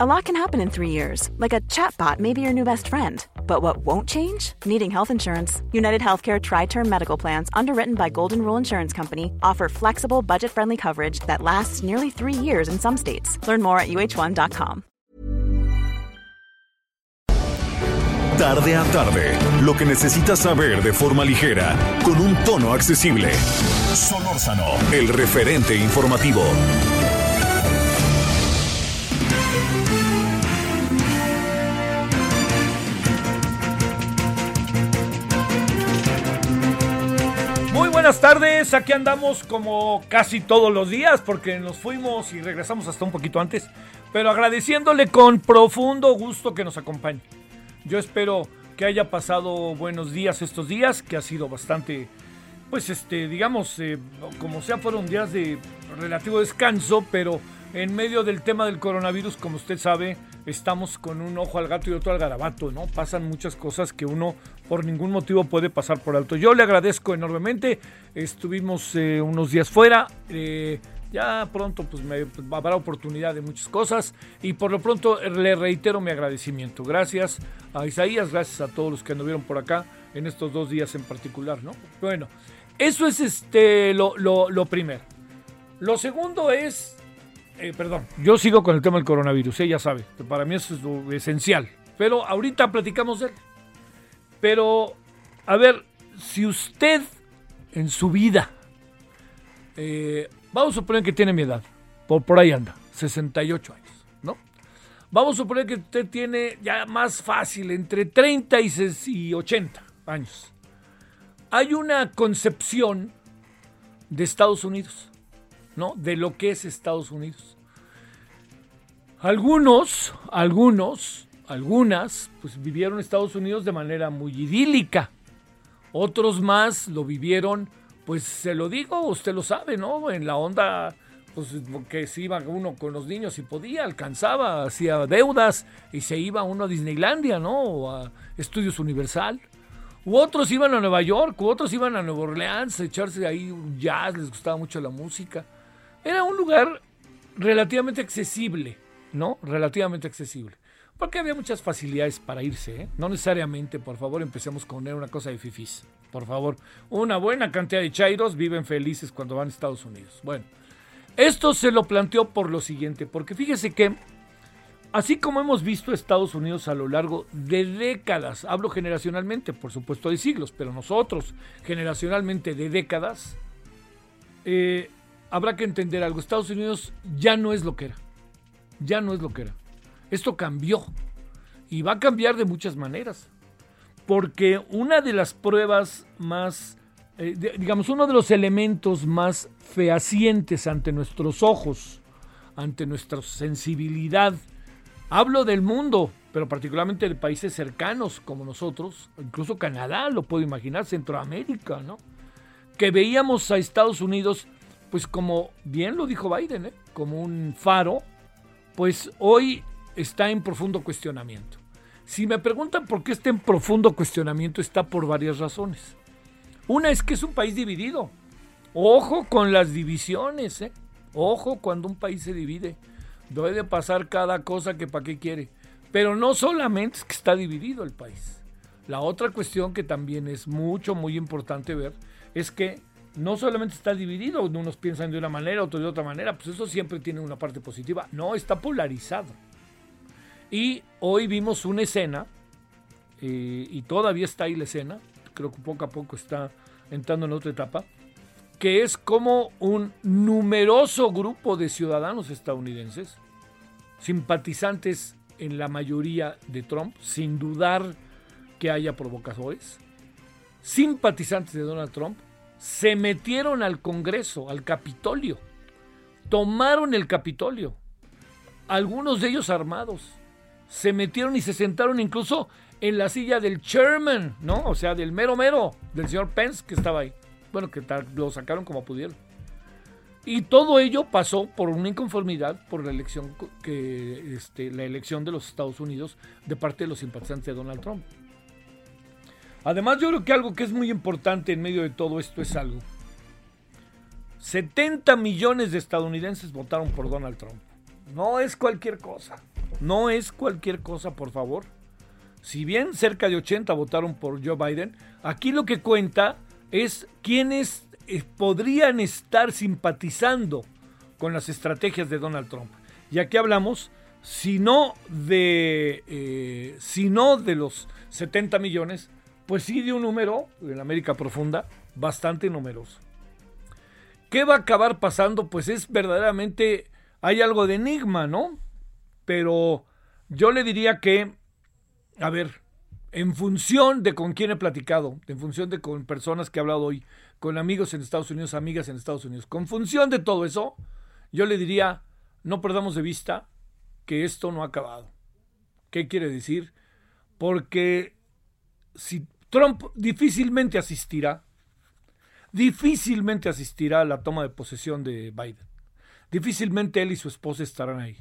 A lot can happen in three years, like a chatbot may be your new best friend. But what won't change? Needing health insurance. United Healthcare Tri Term Medical Plans, underwritten by Golden Rule Insurance Company, offer flexible, budget friendly coverage that lasts nearly three years in some states. Learn more at uh1.com. Tarde a tarde, lo que necesitas saber de forma ligera, con un tono accesible. Solórzano, el referente informativo. Buenas tardes, aquí andamos como casi todos los días porque nos fuimos y regresamos hasta un poquito antes, pero agradeciéndole con profundo gusto que nos acompañe. Yo espero que haya pasado buenos días estos días, que ha sido bastante, pues este, digamos, eh, como sea, fueron días de relativo descanso, pero en medio del tema del coronavirus, como usted sabe, estamos con un ojo al gato y otro al garabato, ¿no? Pasan muchas cosas que uno por ningún motivo puede pasar por alto. Yo le agradezco enormemente, estuvimos eh, unos días fuera, eh, ya pronto pues, me, pues, habrá oportunidad de muchas cosas y por lo pronto le reitero mi agradecimiento. Gracias a Isaías, gracias a todos los que anduvieron por acá en estos dos días en particular, ¿no? Bueno, eso es este lo, lo, lo primero. Lo segundo es eh, perdón, yo sigo con el tema del coronavirus, ella sabe, para mí eso es esencial. Pero ahorita platicamos de él. Pero, a ver, si usted en su vida, eh, vamos a suponer que tiene mi edad, por, por ahí anda, 68 años, ¿no? Vamos a suponer que usted tiene ya más fácil, entre 30 y 80 años. Hay una concepción de Estados Unidos ¿no? De lo que es Estados Unidos. Algunos, algunos, algunas, pues vivieron Estados Unidos de manera muy idílica. Otros más lo vivieron, pues se lo digo, usted lo sabe, ¿no? En la onda, pues que se iba uno con los niños y podía, alcanzaba, hacía deudas y se iba uno a Disneylandia, ¿no? O a Estudios Universal. U otros iban a Nueva York, u otros iban a Nueva Orleans a echarse ahí un jazz, les gustaba mucho la música. Era un lugar relativamente accesible, ¿no? Relativamente accesible. Porque había muchas facilidades para irse, ¿eh? No necesariamente, por favor, empecemos con una cosa de fifís. Por favor, una buena cantidad de chairos viven felices cuando van a Estados Unidos. Bueno, esto se lo planteó por lo siguiente, porque fíjese que así como hemos visto Estados Unidos a lo largo de décadas, hablo generacionalmente, por supuesto de siglos, pero nosotros generacionalmente de décadas, eh, habrá que entender algo. Estados Unidos ya no es lo que era. Ya no es lo que era. Esto cambió. Y va a cambiar de muchas maneras. Porque una de las pruebas más, eh, digamos, uno de los elementos más fehacientes ante nuestros ojos, ante nuestra sensibilidad, hablo del mundo, pero particularmente de países cercanos como nosotros, incluso Canadá, lo puedo imaginar, Centroamérica, ¿no? Que veíamos a Estados Unidos pues como bien lo dijo Biden, ¿eh? como un faro, pues hoy está en profundo cuestionamiento. Si me preguntan por qué está en profundo cuestionamiento, está por varias razones. Una es que es un país dividido. Ojo con las divisiones, ¿eh? Ojo cuando un país se divide. Debe pasar cada cosa que para qué quiere. Pero no solamente es que está dividido el país. La otra cuestión que también es mucho, muy importante ver es que no solamente está dividido, unos piensan de una manera, otros de otra manera, pues eso siempre tiene una parte positiva. No, está polarizado. Y hoy vimos una escena, eh, y todavía está ahí la escena, creo que poco a poco está entrando en otra etapa, que es como un numeroso grupo de ciudadanos estadounidenses, simpatizantes en la mayoría de Trump, sin dudar que haya provocadores, simpatizantes de Donald Trump, se metieron al Congreso, al Capitolio, tomaron el Capitolio, algunos de ellos armados, se metieron y se sentaron incluso en la silla del chairman, ¿no? O sea, del mero mero, del señor Pence que estaba ahí. Bueno, que lo sacaron como pudieron. Y todo ello pasó por una inconformidad por la elección que este, la elección de los Estados Unidos de parte de los simpatizantes de Donald Trump. Además, yo creo que algo que es muy importante en medio de todo esto es algo. 70 millones de estadounidenses votaron por Donald Trump. No es cualquier cosa. No es cualquier cosa, por favor. Si bien cerca de 80 votaron por Joe Biden, aquí lo que cuenta es quiénes eh, podrían estar simpatizando con las estrategias de Donald Trump. Y aquí hablamos, si no de, eh, si no de los 70 millones, pues sí de un número, en América Profunda, bastante numeroso. ¿Qué va a acabar pasando? Pues es verdaderamente, hay algo de enigma, ¿no? Pero yo le diría que, a ver, en función de con quién he platicado, en función de con personas que he hablado hoy, con amigos en Estados Unidos, amigas en Estados Unidos, con función de todo eso, yo le diría, no perdamos de vista que esto no ha acabado. ¿Qué quiere decir? Porque si Trump difícilmente asistirá difícilmente asistirá a la toma de posesión de Biden. Difícilmente él y su esposa estarán ahí.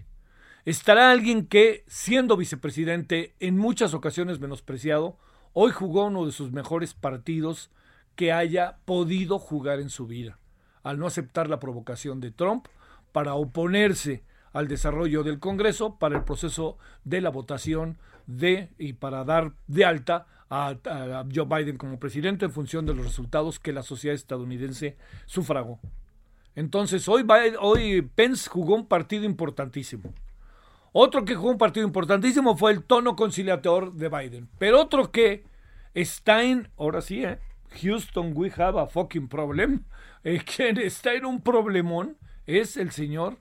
Estará alguien que, siendo vicepresidente, en muchas ocasiones menospreciado, hoy jugó uno de sus mejores partidos que haya podido jugar en su vida, al no aceptar la provocación de Trump para oponerse al desarrollo del Congreso para el proceso de la votación de y para dar de alta a, Joe Biden como presidente en función de los resultados que la sociedad estadounidense sufragó. Entonces, hoy, hoy Pence jugó un partido importantísimo. Otro que jugó un partido importantísimo fue el tono conciliador de Biden. Pero otro que está en, ahora sí, ¿eh? Houston, we have a fucking problem. Eh, quien está en un problemón es el señor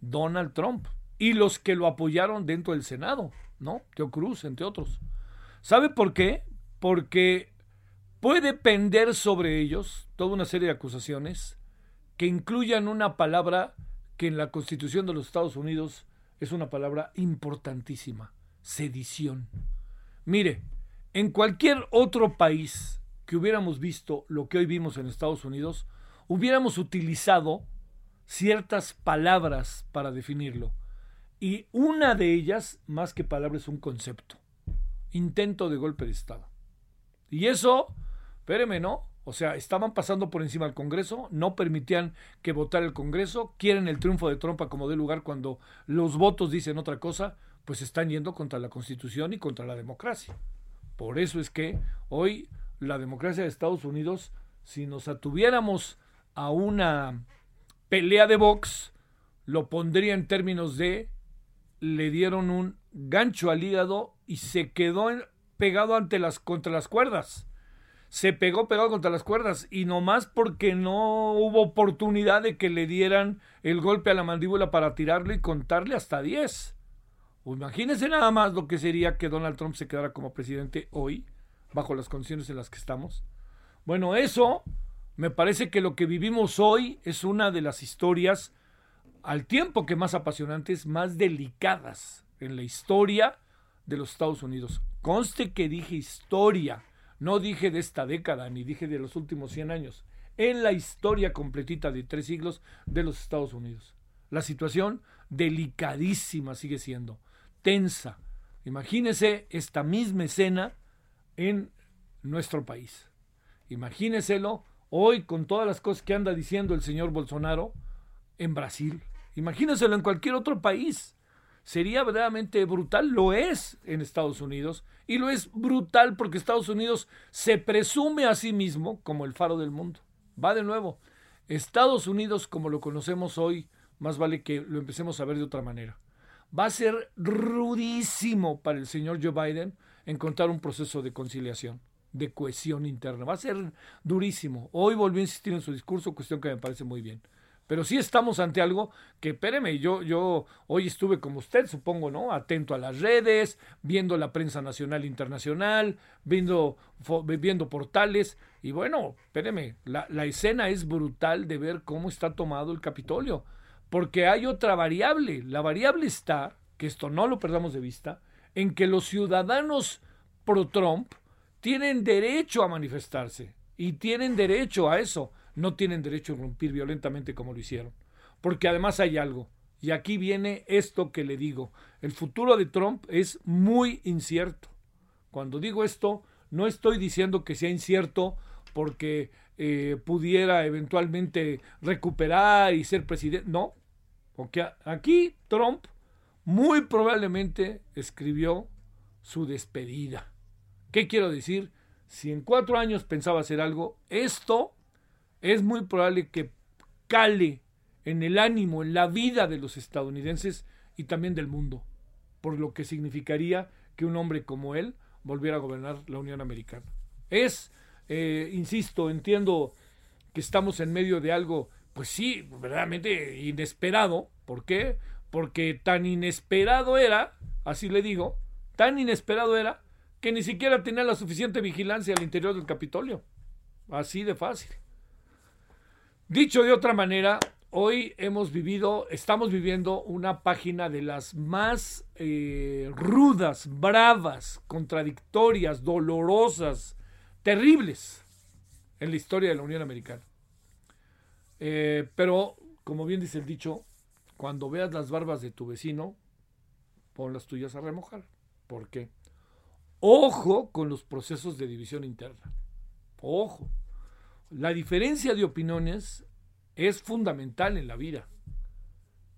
Donald Trump y los que lo apoyaron dentro del Senado, ¿no? Teo Cruz, entre otros. ¿Sabe por qué? Porque puede pender sobre ellos toda una serie de acusaciones que incluyan una palabra que en la Constitución de los Estados Unidos es una palabra importantísima, sedición. Mire, en cualquier otro país que hubiéramos visto lo que hoy vimos en Estados Unidos, hubiéramos utilizado ciertas palabras para definirlo. Y una de ellas, más que palabras, es un concepto. Intento de golpe de Estado. Y eso, espéreme, ¿no? O sea, estaban pasando por encima del Congreso, no permitían que votara el Congreso, quieren el triunfo de Trump como de lugar cuando los votos dicen otra cosa, pues están yendo contra la Constitución y contra la democracia. Por eso es que hoy la democracia de Estados Unidos, si nos atuviéramos a una pelea de box, lo pondría en términos de le dieron un gancho al hígado y se quedó pegado ante las, contra las cuerdas. Se pegó pegado contra las cuerdas y nomás porque no hubo oportunidad de que le dieran el golpe a la mandíbula para tirarle y contarle hasta 10. imagínense nada más lo que sería que Donald Trump se quedara como presidente hoy, bajo las condiciones en las que estamos. Bueno, eso me parece que lo que vivimos hoy es una de las historias, al tiempo que más apasionantes, más delicadas en la historia de los Estados Unidos. Conste que dije historia, no dije de esta década, ni dije de los últimos 100 años. En la historia completita de tres siglos de los Estados Unidos. La situación delicadísima sigue siendo, tensa. Imagínese esta misma escena en nuestro país. Imagíneselo hoy con todas las cosas que anda diciendo el señor Bolsonaro en Brasil. Imagínenselo en cualquier otro país. Sería verdaderamente brutal, lo es en Estados Unidos, y lo es brutal porque Estados Unidos se presume a sí mismo como el faro del mundo. Va de nuevo. Estados Unidos, como lo conocemos hoy, más vale que lo empecemos a ver de otra manera. Va a ser rudísimo para el señor Joe Biden encontrar un proceso de conciliación de cohesión interna. Va a ser durísimo. Hoy volvió a insistir en su discurso, cuestión que me parece muy bien. Pero sí estamos ante algo que, espéreme, yo, yo hoy estuve como usted, supongo, ¿no? Atento a las redes, viendo la prensa nacional e internacional, viendo, viendo portales. Y bueno, espéreme, la, la escena es brutal de ver cómo está tomado el Capitolio. Porque hay otra variable. La variable está, que esto no lo perdamos de vista, en que los ciudadanos pro-Trump tienen derecho a manifestarse y tienen derecho a eso. No tienen derecho a irrumpir violentamente como lo hicieron. Porque además hay algo. Y aquí viene esto que le digo. El futuro de Trump es muy incierto. Cuando digo esto, no estoy diciendo que sea incierto porque eh, pudiera eventualmente recuperar y ser presidente. No. Porque aquí Trump muy probablemente escribió su despedida. ¿Qué quiero decir? Si en cuatro años pensaba hacer algo, esto es muy probable que cale en el ánimo, en la vida de los estadounidenses y también del mundo, por lo que significaría que un hombre como él volviera a gobernar la Unión Americana. Es, eh, insisto, entiendo que estamos en medio de algo, pues sí, verdaderamente inesperado. ¿Por qué? Porque tan inesperado era, así le digo, tan inesperado era que ni siquiera tenía la suficiente vigilancia al interior del Capitolio. Así de fácil. Dicho de otra manera, hoy hemos vivido, estamos viviendo una página de las más eh, rudas, bravas, contradictorias, dolorosas, terribles en la historia de la Unión Americana. Eh, pero, como bien dice el dicho, cuando veas las barbas de tu vecino, pon las tuyas a remojar. ¿Por qué? Ojo con los procesos de división interna. Ojo. La diferencia de opiniones es fundamental en la vida.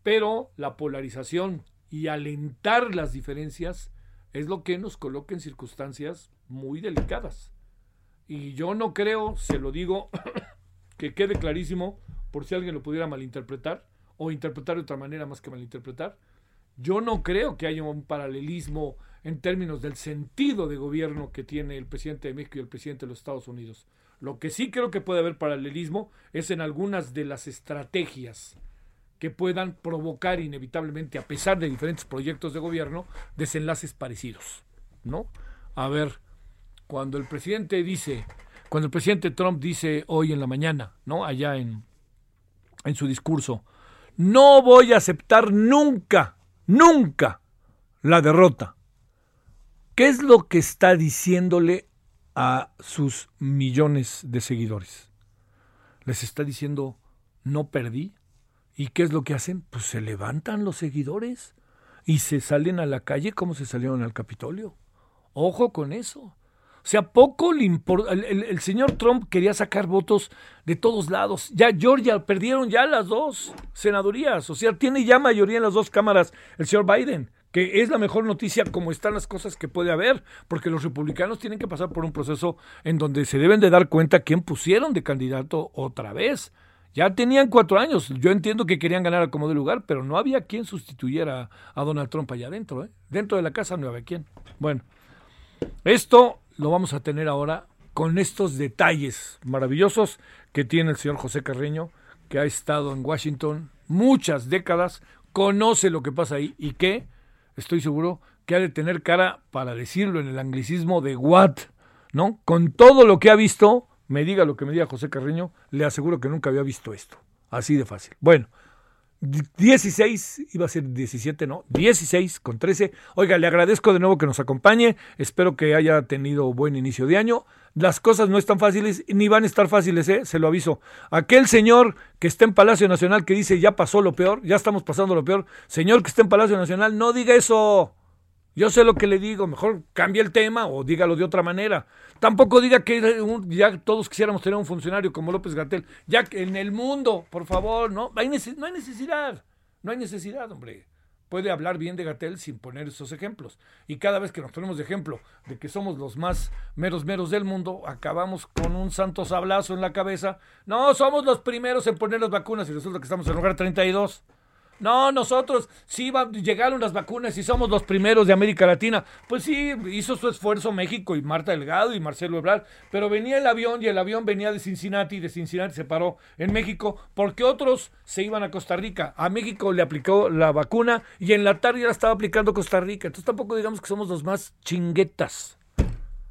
Pero la polarización y alentar las diferencias es lo que nos coloca en circunstancias muy delicadas. Y yo no creo, se lo digo, que quede clarísimo por si alguien lo pudiera malinterpretar o interpretar de otra manera más que malinterpretar. Yo no creo que haya un paralelismo en términos del sentido de gobierno que tiene el presidente de México y el presidente de los Estados Unidos. Lo que sí creo que puede haber paralelismo es en algunas de las estrategias que puedan provocar inevitablemente, a pesar de diferentes proyectos de gobierno, desenlaces parecidos. ¿No? A ver, cuando el presidente dice, cuando el presidente Trump dice hoy en la mañana, ¿no? Allá en, en su discurso, no voy a aceptar nunca, nunca la derrota. ¿Qué es lo que está diciéndole a sus millones de seguidores? Les está diciendo, no perdí. ¿Y qué es lo que hacen? Pues se levantan los seguidores y se salen a la calle como se salieron al Capitolio. Ojo con eso. O sea, poco le importa. El, señor Trump quería sacar votos de todos lados. Ya Georgia perdieron ya las dos senadurías. O sea, tiene ya mayoría en las dos cámaras el señor Biden que es la mejor noticia como están las cosas que puede haber, porque los republicanos tienen que pasar por un proceso en donde se deben de dar cuenta quién pusieron de candidato otra vez. Ya tenían cuatro años, yo entiendo que querían ganar a como de lugar, pero no había quien sustituyera a Donald Trump allá adentro, ¿eh? dentro de la casa no había quien. Bueno, esto lo vamos a tener ahora con estos detalles maravillosos que tiene el señor José Carreño, que ha estado en Washington muchas décadas, conoce lo que pasa ahí y que estoy seguro que ha de tener cara para decirlo en el anglicismo de what, ¿no? Con todo lo que ha visto, me diga lo que me diga José Carreño, le aseguro que nunca había visto esto. Así de fácil. Bueno, 16, iba a ser 17, no, 16 con 13. Oiga, le agradezco de nuevo que nos acompañe. Espero que haya tenido buen inicio de año. Las cosas no están fáciles ni van a estar fáciles, ¿eh? se lo aviso. Aquel señor que está en Palacio Nacional que dice ya pasó lo peor, ya estamos pasando lo peor. Señor que está en Palacio Nacional, no diga eso. Yo sé lo que le digo, mejor cambie el tema o dígalo de otra manera. Tampoco diga que ya todos quisiéramos tener un funcionario como López Gatel. Ya que en el mundo, por favor, no, hay no hay necesidad. No hay necesidad, hombre puede hablar bien de Gatel sin poner esos ejemplos. Y cada vez que nos ponemos de ejemplo de que somos los más meros meros del mundo, acabamos con un santo sablazo en la cabeza. No, somos los primeros en poner las vacunas y resulta que estamos en lugar 32. No, nosotros sí llegaron las vacunas y somos los primeros de América Latina. Pues sí, hizo su esfuerzo México y Marta Delgado y Marcelo Ebrard, pero venía el avión y el avión venía de Cincinnati y de Cincinnati se paró en México porque otros se iban a Costa Rica. A México le aplicó la vacuna y en la tarde ya la estaba aplicando Costa Rica. Entonces tampoco digamos que somos los más chinguetas.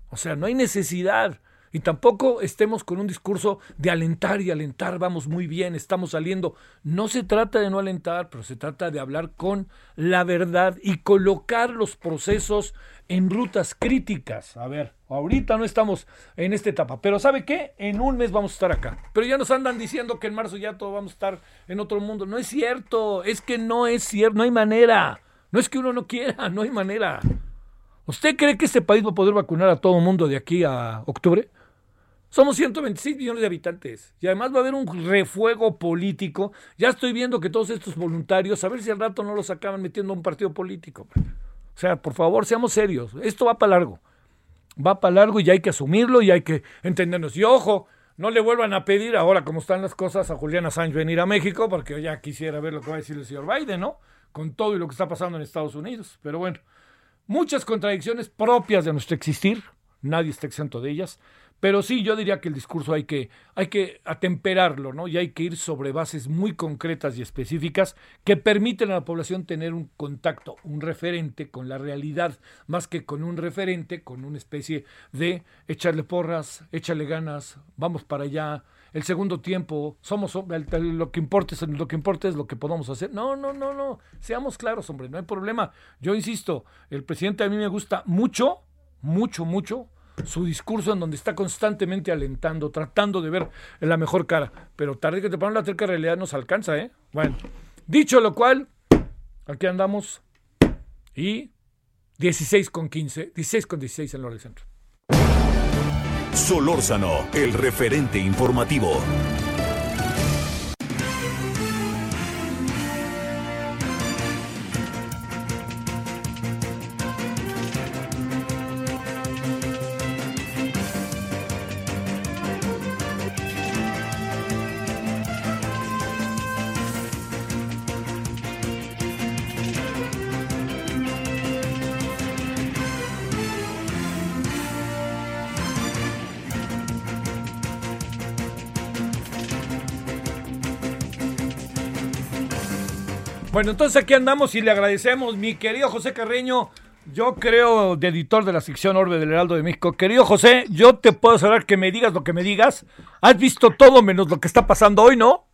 O sea, no hay necesidad. Y tampoco estemos con un discurso de alentar y alentar, vamos muy bien, estamos saliendo. No se trata de no alentar, pero se trata de hablar con la verdad y colocar los procesos en rutas críticas. A ver, ahorita no estamos en esta etapa, pero ¿sabe qué? En un mes vamos a estar acá. Pero ya nos andan diciendo que en marzo ya todo vamos a estar en otro mundo. No es cierto, es que no es cierto, no hay manera. No es que uno no quiera, no hay manera. ¿Usted cree que este país va a poder vacunar a todo el mundo de aquí a octubre? Somos 126 millones de habitantes y además va a haber un refuego político. Ya estoy viendo que todos estos voluntarios, a ver si al rato no los acaban metiendo a un partido político. O sea, por favor, seamos serios. Esto va para largo. Va para largo y hay que asumirlo y hay que entendernos. Y ojo, no le vuelvan a pedir ahora, como están las cosas, a Juliana Assange venir a México, porque ya quisiera ver lo que va a decir el señor Biden, ¿no? Con todo y lo que está pasando en Estados Unidos. Pero bueno, muchas contradicciones propias de nuestro existir. Nadie está exento de ellas. Pero sí, yo diría que el discurso hay que, hay que atemperarlo, ¿no? Y hay que ir sobre bases muy concretas y específicas que permiten a la población tener un contacto, un referente con la realidad, más que con un referente, con una especie de echarle porras, échale ganas, vamos para allá, el segundo tiempo, somos lo que importa es lo que importa es lo que podamos hacer. No, no, no, no. Seamos claros, hombre, no hay problema. Yo insisto, el presidente a mí me gusta mucho, mucho, mucho su discurso en donde está constantemente alentando, tratando de ver la mejor cara. Pero tarde que te ponen la terca realidad nos alcanza, ¿eh? Bueno, dicho lo cual, aquí andamos y 16 con 15, 16 con 16 en el Centro. Solórzano, el referente informativo. Bueno, entonces aquí andamos y le agradecemos, mi querido José Carreño, yo creo de editor de la sección Orbe del Heraldo de México. Querido José, yo te puedo asegurar que me digas lo que me digas. Has visto todo menos lo que está pasando hoy, ¿no?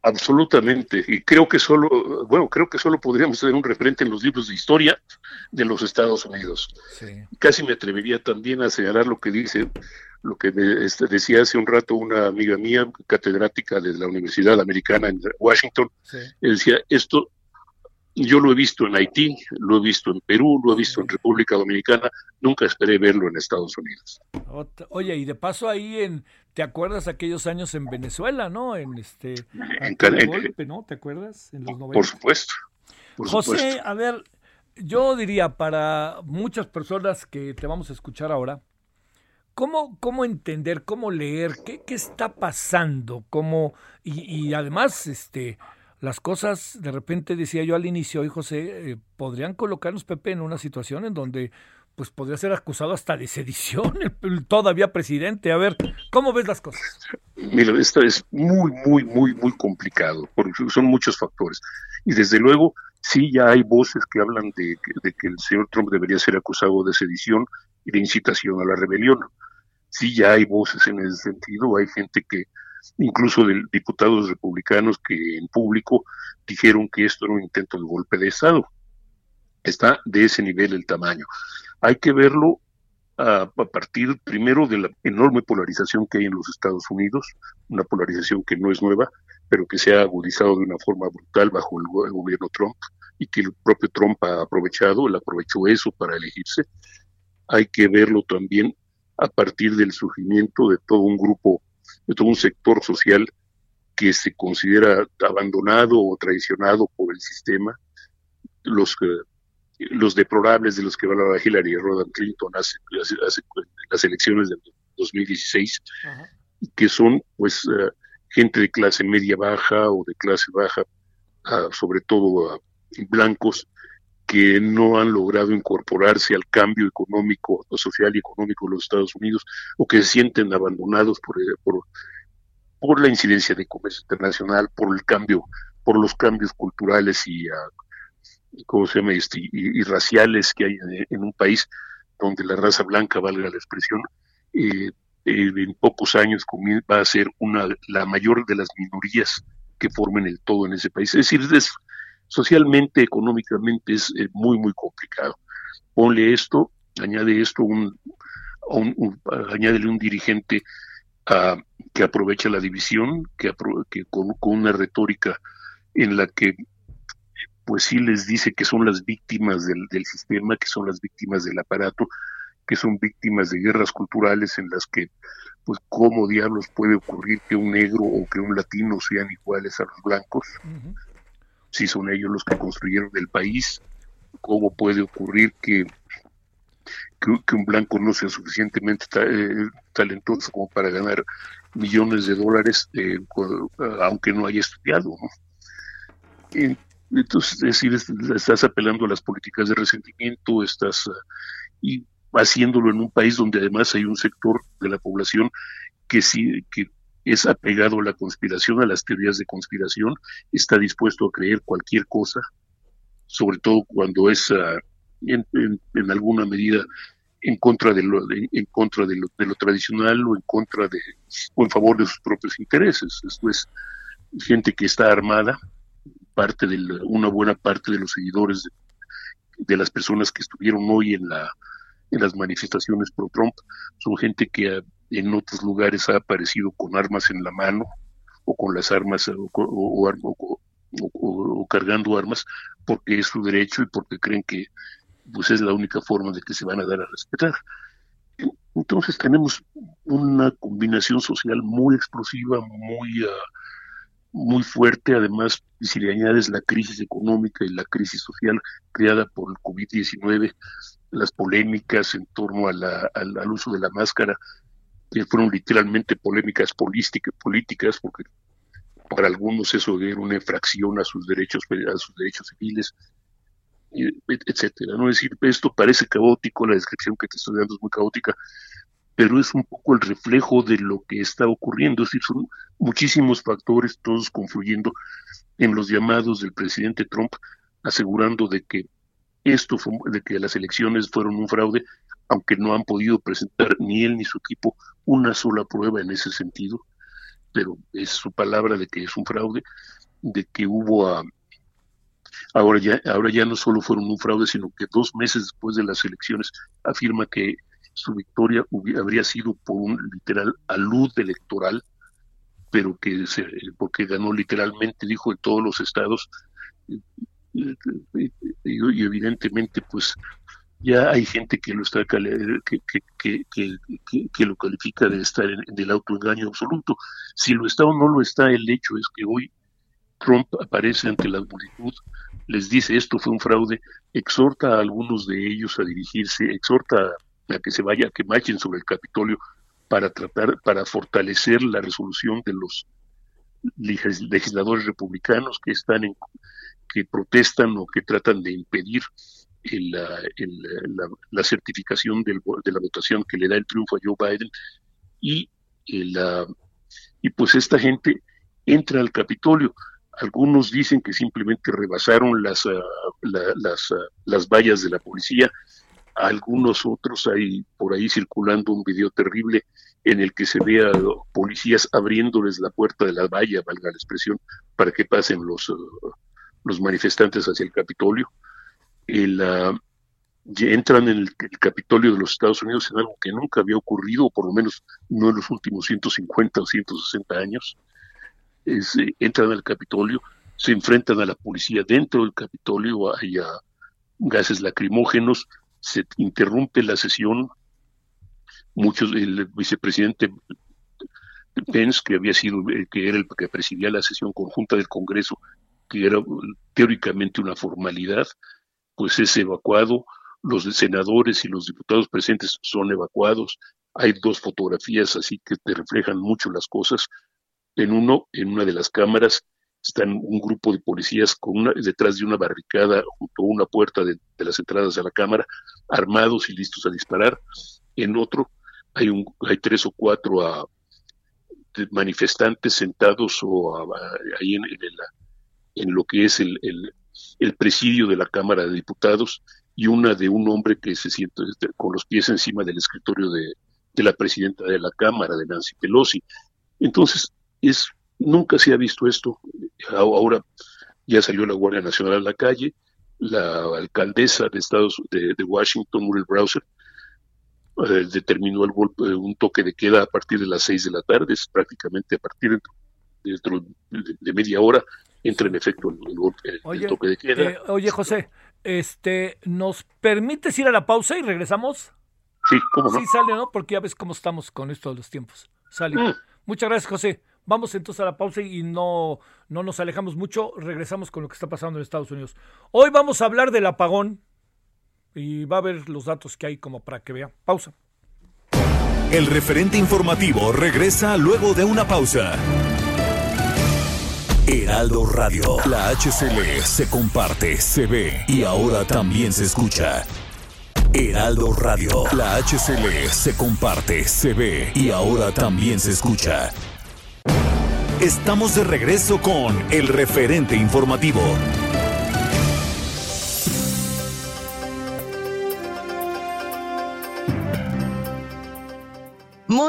Absolutamente, y creo que solo, bueno, creo que solo podríamos tener un referente en los libros de historia de los Estados Unidos. Casi me atrevería también a señalar lo que dice lo que este, decía hace un rato una amiga mía, catedrática de la Universidad Americana en Washington, decía, esto yo lo he visto en Haití, lo he visto en Perú, lo he visto en República Dominicana, nunca esperé verlo en Estados Unidos. Oye, y de paso ahí en, ¿te acuerdas aquellos años en Venezuela, no? En este en, golpe, ¿no? ¿Te acuerdas? En los por supuesto. José, a ver, yo diría para muchas personas que te vamos a escuchar ahora, ¿Cómo, ¿Cómo entender, cómo leer, qué, qué está pasando? Cómo, y, y, además, este, las cosas, de repente decía yo al inicio, hoy José, eh, podrían colocarnos, Pepe, en una situación en donde pues podría ser acusado hasta de sedición el, todavía presidente. A ver, ¿cómo ves las cosas? Mira, esto es muy, muy, muy, muy complicado, porque son muchos factores. Y desde luego, sí ya hay voces que hablan de que el señor Trump debería ser acusado de sedición y de incitación a la rebelión sí ya hay voces en ese sentido, hay gente que, incluso de diputados republicanos que en público dijeron que esto era un intento de golpe de Estado. Está de ese nivel el tamaño. Hay que verlo a, partir primero de la enorme polarización que hay en los Estados Unidos, una polarización que no es nueva, pero que se ha agudizado de una forma brutal bajo el, el gobierno Trump y que el propio Trump ha aprovechado, él aprovechó eso para elegirse. Hay que verlo también a partir del surgimiento de todo un grupo, de todo un sector social que se considera abandonado o traicionado por el sistema, los, los deplorables de los que hablaba Hillary y Ronald Clinton hace, hace, las elecciones de 2016, que son pues eh, gente de clase media baja o de clase baja, ah, sobre todo uh, blancos, que no han logrado incorporarse al cambio económico, social y económico de los Estados Unidos, o que se sienten abandonados por, eh, por, por la incidencia de comercio internacional, por el cambio, por los cambios culturales y, uh, ¿cómo se llama? Este, y, raciales que hay en, un país donde la raza blanca, valga la expresión, eh, en pocos años va a ser una la mayor de las minorías que formen el todo en ese país. Es decir, es, socialmente, económicamente es eh, muy, muy complicado. Ponle esto, añade esto, un, un, añádele un dirigente que aprovecha la división, que, que con, una retórica en la que pues sí les dice que son las víctimas del, sistema, que son las víctimas del aparato, que son víctimas de guerras culturales en las que, pues, ¿cómo diablos puede ocurrir que un negro o que un latino sean iguales a los blancos? Si son ellos los que construyeron el país, ¿cómo puede ocurrir que, que, un blanco no sea suficientemente eh, talentoso como para ganar millones de dólares, eh, aunque no haya estudiado? Entonces, es estás apelando a las políticas de resentimiento, estás y haciéndolo en un país donde además hay un sector de la población que sí que es apegado a la conspiración, a las teorías de conspiración, está dispuesto a creer cualquier cosa, sobre todo cuando es ah, en, alguna medida en contra de lo en contra de lo, de lo, tradicional o en contra de o en favor de sus propios intereses. Esto es gente que está armada, parte de una buena parte de los seguidores de, las personas que estuvieron hoy en la en las manifestaciones pro Trump son gente que en otros lugares ha aparecido con armas en la mano o con las armas o, cargando armas porque es su derecho y porque creen que pues es la única forma de que se van a dar a respetar. Entonces tenemos una combinación social muy explosiva, muy uh, muy fuerte, además, si le añades la crisis económica y la crisis social creada por el COVID-19, las polémicas en torno al, uso de la máscara, que fueron literalmente polémicas políticas, porque para algunos eso era una infracción a sus derechos, a sus derechos civiles, etcétera. No es decir, esto parece caótico, la descripción que te estoy dando es muy caótica, pero es un poco el reflejo de lo que está ocurriendo, es decir, son muchísimos factores, todos confluyendo en los llamados del presidente Trump, asegurando de que esto fue, de que las elecciones fueron un fraude, aunque no han podido presentar ni él ni su equipo una sola prueba en ese sentido, pero es su palabra de que es un fraude, de que hubo a, ahora ya ahora ya no solo fueron un fraude, sino que dos meses después de las elecciones afirma que su victoria habría sido por un literal alud electoral, pero que se, porque ganó literalmente, dijo, en todos los estados, y, evidentemente pues ya hay gente que lo está que, que, lo califica de estar en, el autoengaño absoluto. Si lo está o no lo está, el hecho es que hoy Trump aparece ante la multitud, les dice esto fue un fraude, exhorta a algunos de ellos a dirigirse, exhorta a a que se vaya, que marchen sobre el Capitolio para tratar, para fortalecer la resolución de los legisladores republicanos que están en, que protestan o que tratan de impedir la, certificación de la votación que le da el triunfo a Joe Biden y pues esta gente entra al Capitolio. Algunos dicen que simplemente rebasaron las, ah, las, ah, las vallas de la policía, algunos otros hay por ahí circulando un video terrible en el que se ve a policías abriéndoles la puerta de la valla, valga la expresión, para que pasen los, uh, los manifestantes hacia el Capitolio. El, uh, entran en el, Capitolio de los Estados Unidos en algo que nunca había ocurrido, o por lo menos no en los últimos 150 o 160 años. Eh, entran al Capitolio, se enfrentan a la policía dentro del Capitolio, hay uh, gases lacrimógenos, se interrumpe la sesión. Muchos, el vicepresidente Pence, que había sido, eh, que era el que presidía la sesión conjunta del Congreso, que era teóricamente una formalidad, pues es evacuado. Los senadores y los diputados presentes son evacuados. Hay dos fotografías así que te reflejan mucho las cosas. En uno, en una de las cámaras, están un grupo de policías con una, detrás de una barricada junto a una puerta de, las entradas a la cámara, armados y listos a disparar. En otro hay, un, hay tres o cuatro ah, manifestantes sentados o ah, ahí en, en, lo que es el, presidio de la Cámara de Diputados y una de un hombre que se siente este, con los pies encima del escritorio de, de la presidenta de la Cámara, de Nancy Pelosi. Entonces, es Nunca se ha visto esto. Ahora ya salió la Guardia Nacional a la calle, la alcaldesa de Estados de, Washington, Muriel Browser, eh, determinó el golpe, un toque de queda a partir de las seis de la tarde, es prácticamente a partir de, dentro de, media hora entra en efecto el, toque de queda. Eh, oye, José, este, ¿nos permites ir a la pausa y regresamos? Sí, ¿cómo no? Sí, sale, ¿no? Porque ya ves cómo estamos con esto de los tiempos. Sale. Mm. Muchas gracias, José. Vamos entonces a la pausa y no, no nos alejamos mucho. Regresamos con lo que está pasando en Estados Unidos. Hoy vamos a hablar del apagón y va a ver los datos que hay como para que vea. Pausa. El referente informativo regresa luego de una pausa. Heraldo Radio, la HCL se comparte, se ve y ahora también se escucha. Heraldo Radio, la HCL se comparte, se ve y ahora también se escucha. Estamos de regreso con el referente informativo.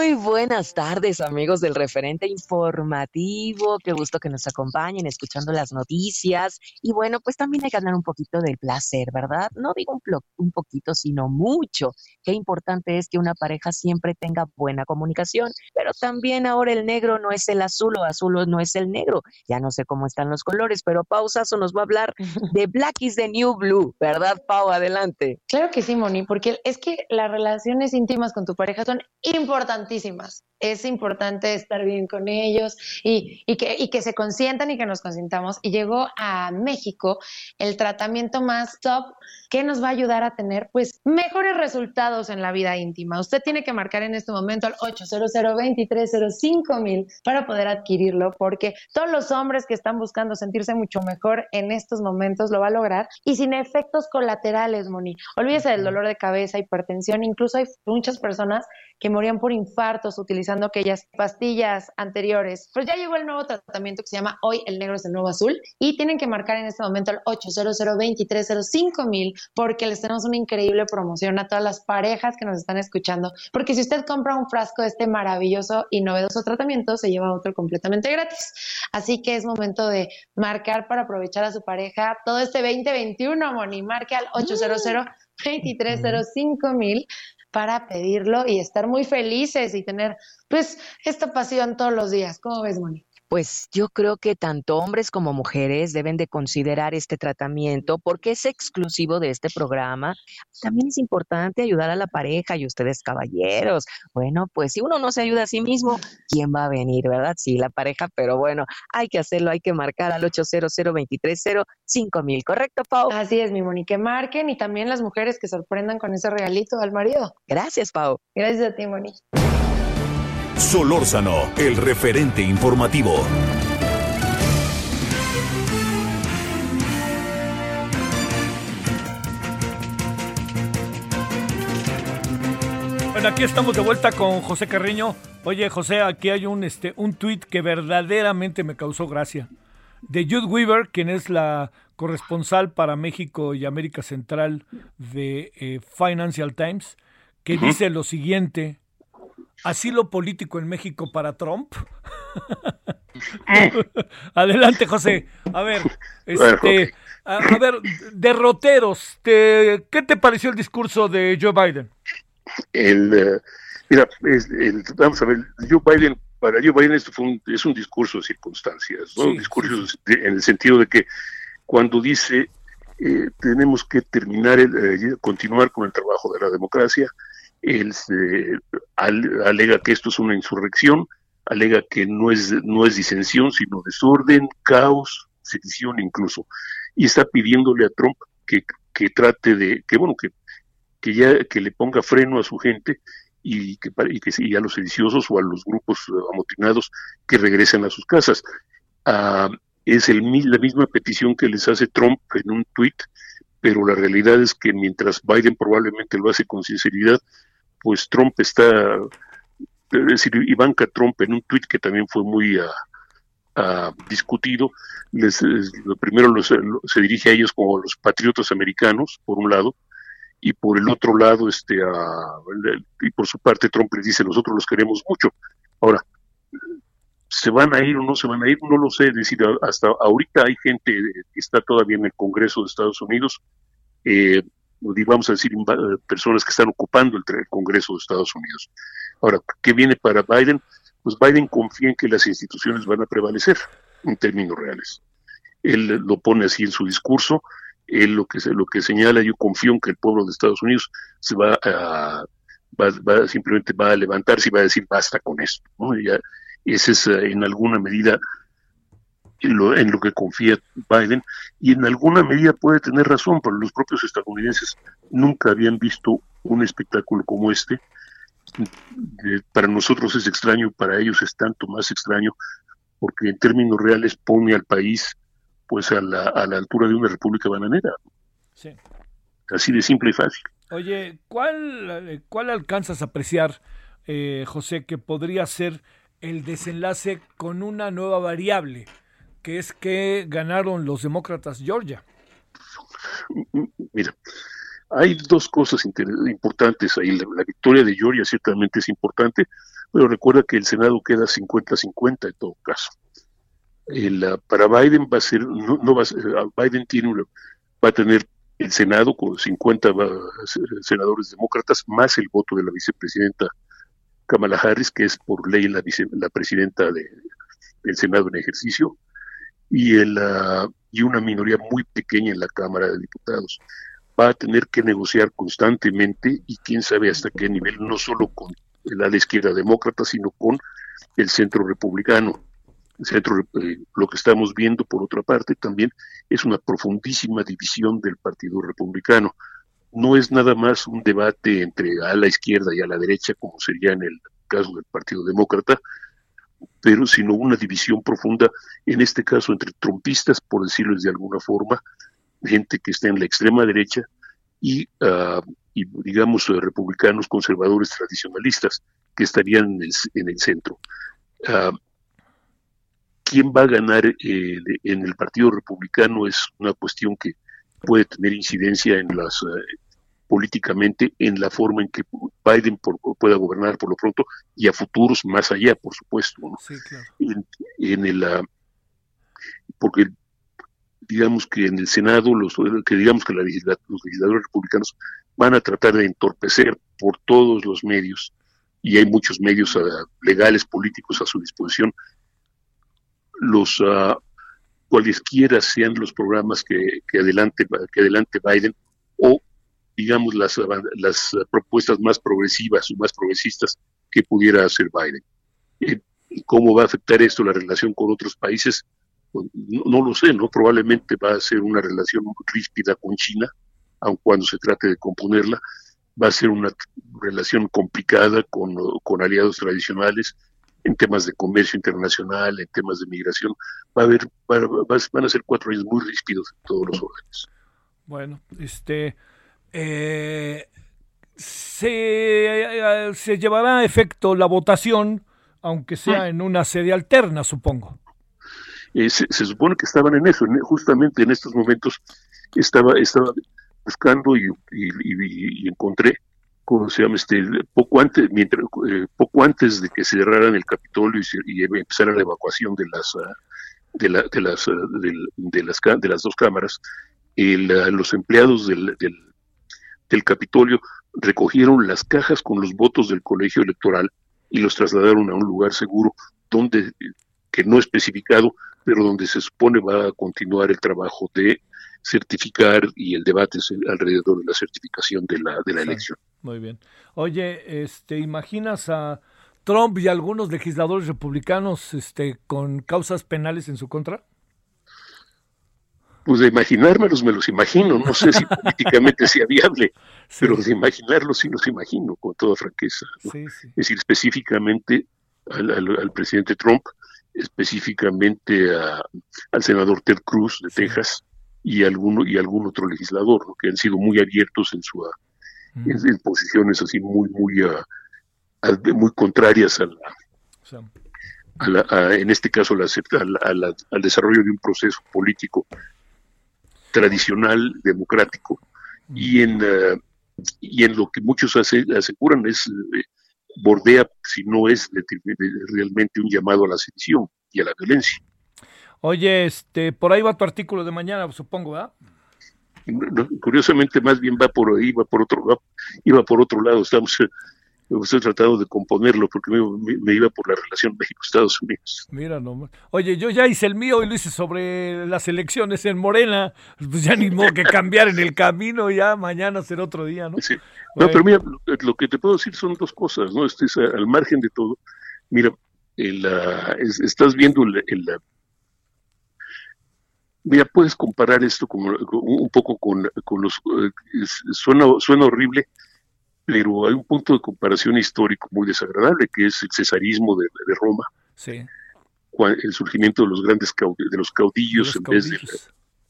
Muy buenas tardes, amigos del referente informativo. Qué gusto que nos acompañen escuchando las noticias. Y bueno, pues también hay que hablar un poquito del placer, ¿verdad? No digo un, un poquito, sino mucho. Qué importante es que una pareja siempre tenga buena comunicación. Pero también ahora el negro no es el azul o azul no es el negro. Ya no sé cómo están los colores, pero Pausazo nos va a hablar de Black is the New Blue, ¿verdad, Pau? Adelante. Claro que sí, Moni, porque es que las relaciones íntimas con tu pareja son es importante estar bien con ellos y, que, y que se consientan y que nos consintamos. Y llegó a México el tratamiento más top que nos va a ayudar a tener pues mejores resultados en la vida íntima. Usted tiene que marcar en este momento al 800 mil para poder adquirirlo porque todos los hombres que están buscando sentirse mucho mejor en estos momentos lo va a lograr y sin efectos colaterales, Moni. Olvídese del dolor de cabeza, hipertensión, incluso hay muchas personas que morían por infartos utilizando aquellas pastillas anteriores. Pues ya llegó el nuevo tratamiento que se llama Hoy el negro es el nuevo azul y tienen que marcar en este momento el 800 mil porque les tenemos una increíble promoción a todas las parejas que nos están escuchando. Porque si usted compra un frasco de este maravilloso y novedoso tratamiento, se lleva otro completamente gratis. Así que es momento de marcar para aprovechar a su pareja todo este 2021, Moni. Marque al 800 2305 mil para pedirlo y estar muy felices y tener pues esta pasión todos los días. ¿Cómo ves, Moni? Pues yo creo que tanto hombres como mujeres deben de considerar este tratamiento porque es exclusivo de este programa. También es importante ayudar a la pareja y ustedes caballeros. Bueno, pues si uno no se ayuda a sí mismo, ¿quién va a venir, verdad? Sí, la pareja, pero bueno, hay que hacerlo, hay que marcar al 800 230 5000, ¿correcto, Pau? Así es, mi Moni, que marquen y también las mujeres que sorprendan con ese regalito al marido. Gracias, Pau. Gracias a ti, Moni. Solórzano, el referente informativo. Bueno, aquí estamos de vuelta con José Carreño. Oye, José, aquí hay un este un tuit que verdaderamente me causó gracia. De Jude Weaver, quien es la corresponsal para México y América Central de eh, Financial Times, que dice lo siguiente asilo político en México para Trump. Adelante, José. A ver, este, a, ver, derroteros, ¿qué te pareció el discurso de Joe Biden? El, eh, mira, vamos a ver, Joe Biden, para Joe Biden esto fue un, es un discurso de circunstancias, un discurso en el sentido de que cuando dice eh, tenemos que terminar, el, eh, continuar con el trabajo de la democracia, él alega que esto es una insurrección, alega que no es, no es disensión, sino desorden, caos, sedición incluso. Y está pidiéndole a Trump que, que trate de, que bueno, que, que ya que le ponga freno a su gente y que, y que y a los sediciosos o a los grupos amotinados que regresen a sus casas. Ah, es el, la misma petición que les hace Trump en un tuit, pero la realidad es que mientras Biden probablemente lo hace con sinceridad, pues Trump está, es decir, Ivanka Trump en un tuit que también fue muy ah, discutido, les, primero se dirige a ellos como los patriotas americanos, por un lado, y por el otro lado, este, y por su parte Trump les dice, nosotros los queremos mucho. Ahora, ¿se van a ir o no se van a ir? No lo sé, es decir, hasta ahorita hay gente que está todavía en el Congreso de Estados Unidos, eh, vamos a decir, personas que están ocupando el, Congreso de Estados Unidos. Ahora, ¿qué viene para Biden? Pues Biden confía en que las instituciones van a prevalecer en términos reales. Él lo pone así en su discurso, él lo que, lo que señala, yo confío en que el pueblo de Estados Unidos se va a, simplemente va a levantarse y va a decir basta con esto. ¿no? Ya, ese es eh, en alguna medida lo, en lo, que confía Biden y en alguna medida puede tener razón, pero los propios estadounidenses nunca habían visto un espectáculo como este. para nosotros es extraño, para ellos es tanto más extraño, porque en términos reales pone al país pues a la, a la altura de una república bananera. Sí. Así de simple y fácil. Oye, ¿cuál, cuál alcanzas a apreciar, eh, José, que podría ser el desenlace con una nueva variable, que es que ganaron los demócratas Georgia? Mira, hay dos cosas importantes ahí. La, victoria de Georgia ciertamente es importante, pero recuerda que el Senado queda 50-50 en todo caso. El, para Biden va a ser, no, va a Biden tiene va a tener el Senado con 50 senadores demócratas, más el voto de la vicepresidenta Kamala Harris, que es por ley la, la presidenta de, del Senado en ejercicio, y, el, ah, y una minoría muy pequeña en la Cámara de Diputados. Va a tener que negociar constantemente y quién sabe hasta qué nivel, no solo con la izquierda demócrata, sino con el centro republicano centro, eh, lo que estamos viendo, por otra parte, también es una profundísima división del Partido Republicano. No es nada más un debate entre a la izquierda y a la derecha, como sería en el caso del Partido Demócrata, pero sino una división profunda, en este caso entre trompistas, por decirlo de alguna forma, gente que está en la extrema derecha y, uh, y digamos, republicanos conservadores tradicionalistas que estarían en el, en el centro. Uh, quién va a ganar eh, en el Partido Republicano es una cuestión que puede tener incidencia en las eh, políticamente en la forma en que Biden pueda gobernar por lo pronto y a futuros más allá, por supuesto. en, el ah, porque digamos que en el Senado los que digamos que los legisladores republicanos van a tratar de entorpecer por todos los medios y hay muchos medios ah, legales políticos a su disposición los uh, cualesquiera sean los programas que, que, adelante que adelante Biden o digamos las propuestas más progresivas o más progresistas que pudiera hacer Biden. Eh, ¿Cómo va a afectar esto la relación con otros países? Pues, no, lo sé, ¿no? Probablemente va a ser una relación ríspida con China, aun cuando se trate de componerla. Va a ser una relación complicada con, con aliados tradicionales en temas de comercio internacional, en temas de migración. Va a haber, van a ser cuatro años muy ríspidos en todos los órdenes. Bueno, este eh, se, se, llevará a efecto la votación, aunque sea mm. en una sede alterna, supongo. Eh, se, supone que estaban en eso, justamente en estos momentos estaba, estaba buscando y, y encontré ¿cómo se llama? Este, poco antes, mientras, eh, poco antes de que cerraran el Capitolio y, empezara la evacuación de las ah, de, la, de las ah, de, las de las dos cámaras, ah, los empleados del, del, del Capitolio recogieron las cajas con los votos del colegio electoral y los trasladaron a un lugar seguro donde que no especificado, pero donde se supone va a continuar el trabajo de certificar y el debate alrededor de la certificación de la, de la elección. Muy bien. Oye, este, ¿imaginas a Trump y algunos legisladores republicanos este, con causas penales en su contra? Pues de imaginármelos me los imagino, no sé si políticamente sea viable, pero de imaginarlos sí los imagino con toda franqueza. Es decir, específicamente al, presidente Trump, específicamente al senador Ted Cruz de Texas y alguno y algún otro legislador, que han sido muy abiertos en su en, posiciones así muy, muy, uh, muy contrarias a la, en este caso al desarrollo de un proceso político tradicional, democrático, y en, uh, y en lo que muchos aseguran es eh, bordea, si no es realmente un llamado a la sedición y a la violencia. Oye, este, por ahí va tu artículo de mañana, supongo, ¿verdad? curiosamente más bien va por ahí, va por otro, va, iba por otro lado. Estamos, estoy tratando de componerlo porque me, iba por la relación México-Estados Unidos. Mira, no. Oye, yo ya hice el mío y lo hice sobre las elecciones en Morena. Pues ya ni modo que cambiar en el camino, ya mañana será otro día, ¿no? Sí. No, pero mira, lo que te puedo decir son dos cosas, ¿no? Este es al margen de todo. Mira, el, estás viendo el, Mira, puedes comparar esto como, un poco con, los... Eh, suena, suena horrible, pero hay un punto de comparación histórico muy desagradable, que es el cesarismo de, Roma. Sí. El surgimiento de los grandes de los caudillos, en vez del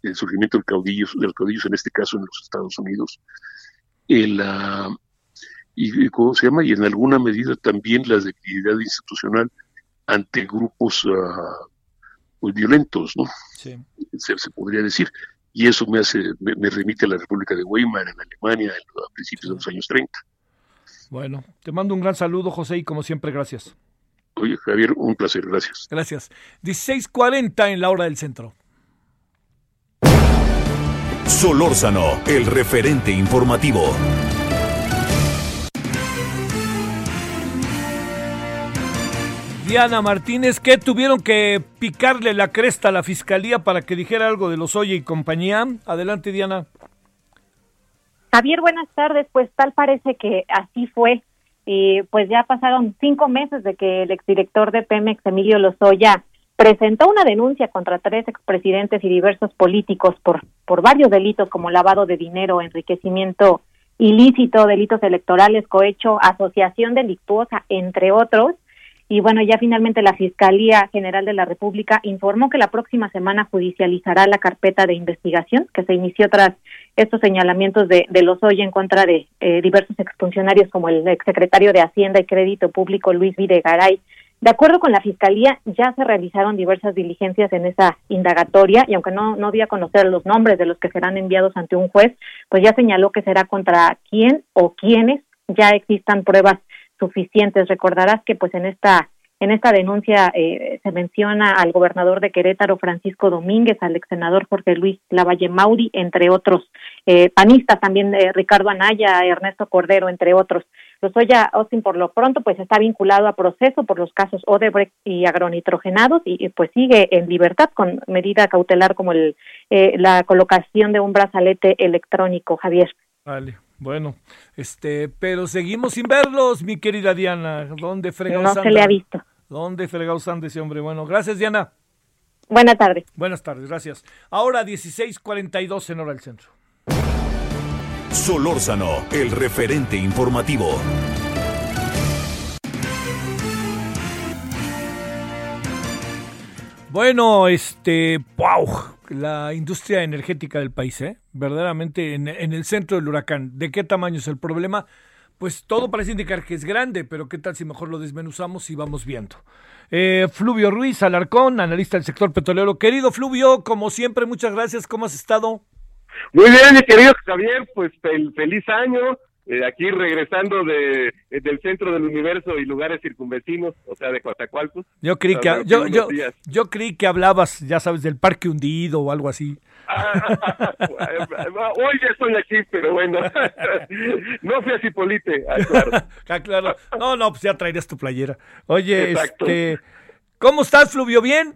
el surgimiento de, caudillos, de los caudillos, en este caso en los Estados Unidos. El, y, ¿cómo se llama? Y en alguna medida también la debilidad institucional ante grupos uh, pues, violentos, ¿no? Sí. Se, podría decir. Y eso me hace, me, remite a la República de Weimar en Alemania a principios de los años 30. Bueno, te mando un gran saludo, José, y como siempre, gracias. Oye, Javier, un placer, gracias. Gracias. 16:40 en la hora del centro. Solórzano, el referente informativo. Diana Martínez, ¿qué tuvieron que picarle la cresta a la fiscalía para que dijera algo de los Oye y compañía? Adelante, Diana. Javier, buenas tardes. Pues tal parece que así fue. y pues ya pasaron cinco meses de que el exdirector de Pemex, Emilio Lozoya, presentó una denuncia contra tres expresidentes y diversos políticos por, por varios delitos como lavado de dinero, enriquecimiento ilícito, delitos electorales, cohecho, asociación delictuosa, entre otros. Y bueno, ya finalmente la Fiscalía General de la República informó que la próxima semana judicializará la carpeta de investigación que se inició tras estos señalamientos de, de los hoy en contra de eh, diversos exfuncionarios como el exsecretario de Hacienda y Crédito Público Luis Videgaray. De acuerdo con la Fiscalía, ya se realizaron diversas diligencias en esa indagatoria y aunque no, no a conocer los nombres de los que serán enviados ante un juez, pues ya señaló que será contra quién o quiénes ya existan pruebas suficientes. Recordarás que pues en esta en esta denuncia eh, se menciona al gobernador de Querétaro, Francisco Domínguez, al ex senador Jorge Luis Lavalle Mauri, entre otros eh, panistas, también eh, Ricardo Anaya, Ernesto Cordero, entre otros. Lozoya Austin, por lo pronto, pues está vinculado a proceso por los casos Odebrecht y agronitrogenados y, pues sigue en libertad con medida cautelar como el, la colocación de un brazalete electrónico, Javier. Vale. Bueno, este, pero seguimos sin verlos, mi querida Diana. ¿Dónde fregados No se le ha visto. ¿Dónde fregados anda ese hombre? Bueno, gracias, Diana. Buenas tardes. Buenas tardes, gracias. Ahora 16:42 en hora del centro. Solórzano, el referente informativo. Bueno, este, wow, la industria energética del país, ¿eh? verdaderamente en, el centro del huracán. ¿De qué tamaño es el problema? Pues todo parece indicar que es grande, pero ¿qué tal si mejor lo desmenuzamos y vamos viendo? Eh, Fluvio Ruiz Alarcón, analista del sector petrolero. Querido Fluvio, como siempre, muchas gracias. ¿Cómo has estado? Muy bien, mi querido Javier, pues feliz año. Eh, aquí regresando de, eh, del centro del universo y lugares circunvecinos, o sea, de Coatzacoalcos. Yo creí que yo, yo, yo, creí que hablabas, ya sabes, del parque hundido o algo así. hoy ya estoy aquí, pero bueno, no fui a Cipolite. Ah, claro. ah, claro. No, no, pues ya traerías tu playera. Oye, este, ¿cómo estás, Fluvio? ¿Bien?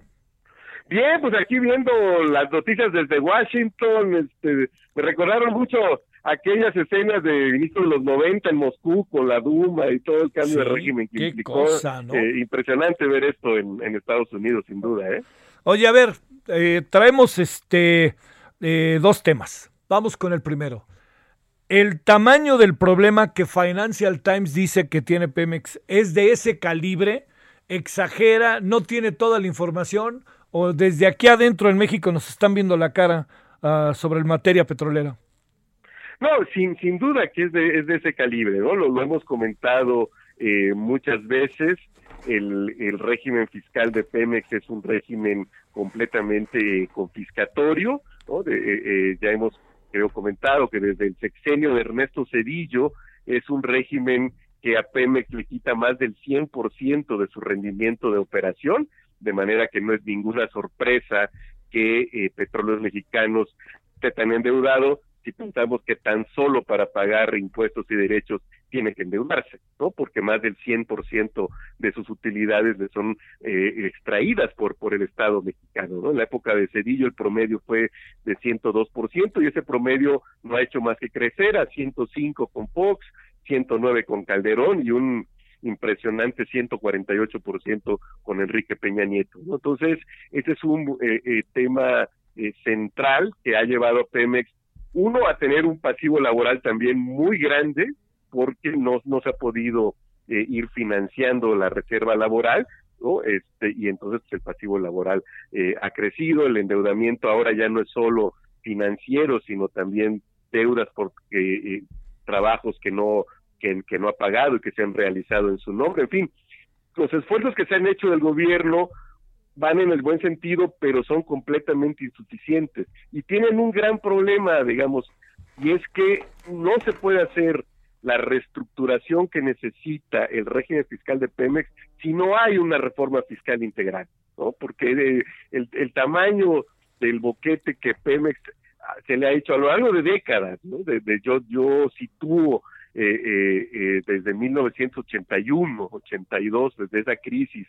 Bien, pues aquí viendo las noticias desde Washington, este, me recordaron mucho aquellas escenas de inicio de los 90 en Moscú con la Duma y todo el cambio de régimen que implicó. Eh, impresionante ver esto en, Estados Unidos, sin duda. ¿eh? Oye, a ver, eh, traemos este eh, dos temas. Vamos con el primero. El tamaño del problema que Financial Times dice que tiene Pemex es de ese calibre, exagera, no tiene toda la información, o desde aquí adentro en México nos están viendo la cara uh, sobre el materia petrolera. No, sin, sin duda que es de, es de ese calibre, ¿no? Lo, hemos comentado eh, muchas veces. El, el, régimen fiscal de Pemex es un régimen completamente confiscatorio, ¿no? Eh, eh, ya hemos creo comentado que desde el sexenio de Ernesto Cedillo es un régimen que a Pemex le quita más del 100% de su rendimiento de operación, de manera que no es ninguna sorpresa que eh, petróleos mexicanos esté tan endeudado si pensamos que tan solo para pagar impuestos y derechos tiene que endeudarse, ¿no? Porque más del 100% de sus utilidades le son eh, extraídas por, por el Estado mexicano, ¿no? En la época de Cedillo el promedio fue de 102% y ese promedio no ha hecho más que crecer a 105 con Fox, 109 con Calderón y un impresionante 148% con Enrique Peña Nieto. ¿no? Entonces, ese es un eh, eh, tema eh, central que ha llevado Pemex, uno, a tener un pasivo laboral también muy grande, porque no, no se ha podido ir financiando la reserva laboral, ¿no? Este, y entonces el pasivo laboral ha crecido, el endeudamiento ahora ya no es solo financiero, sino también deudas por trabajos que no que, no ha pagado y que se han realizado en su nombre. En fin, los esfuerzos que se han hecho del gobierno van en el buen sentido, pero son completamente insuficientes y tienen un gran problema, digamos, y es que no se puede hacer la reestructuración que necesita el régimen fiscal de Pemex si no hay una reforma fiscal integral, ¿no? Porque el, el tamaño del boquete que Pemex se le ha hecho a lo largo de décadas, ¿no? De, de yo yo sitúo eh, eh, eh, desde 1981, 82, desde esa crisis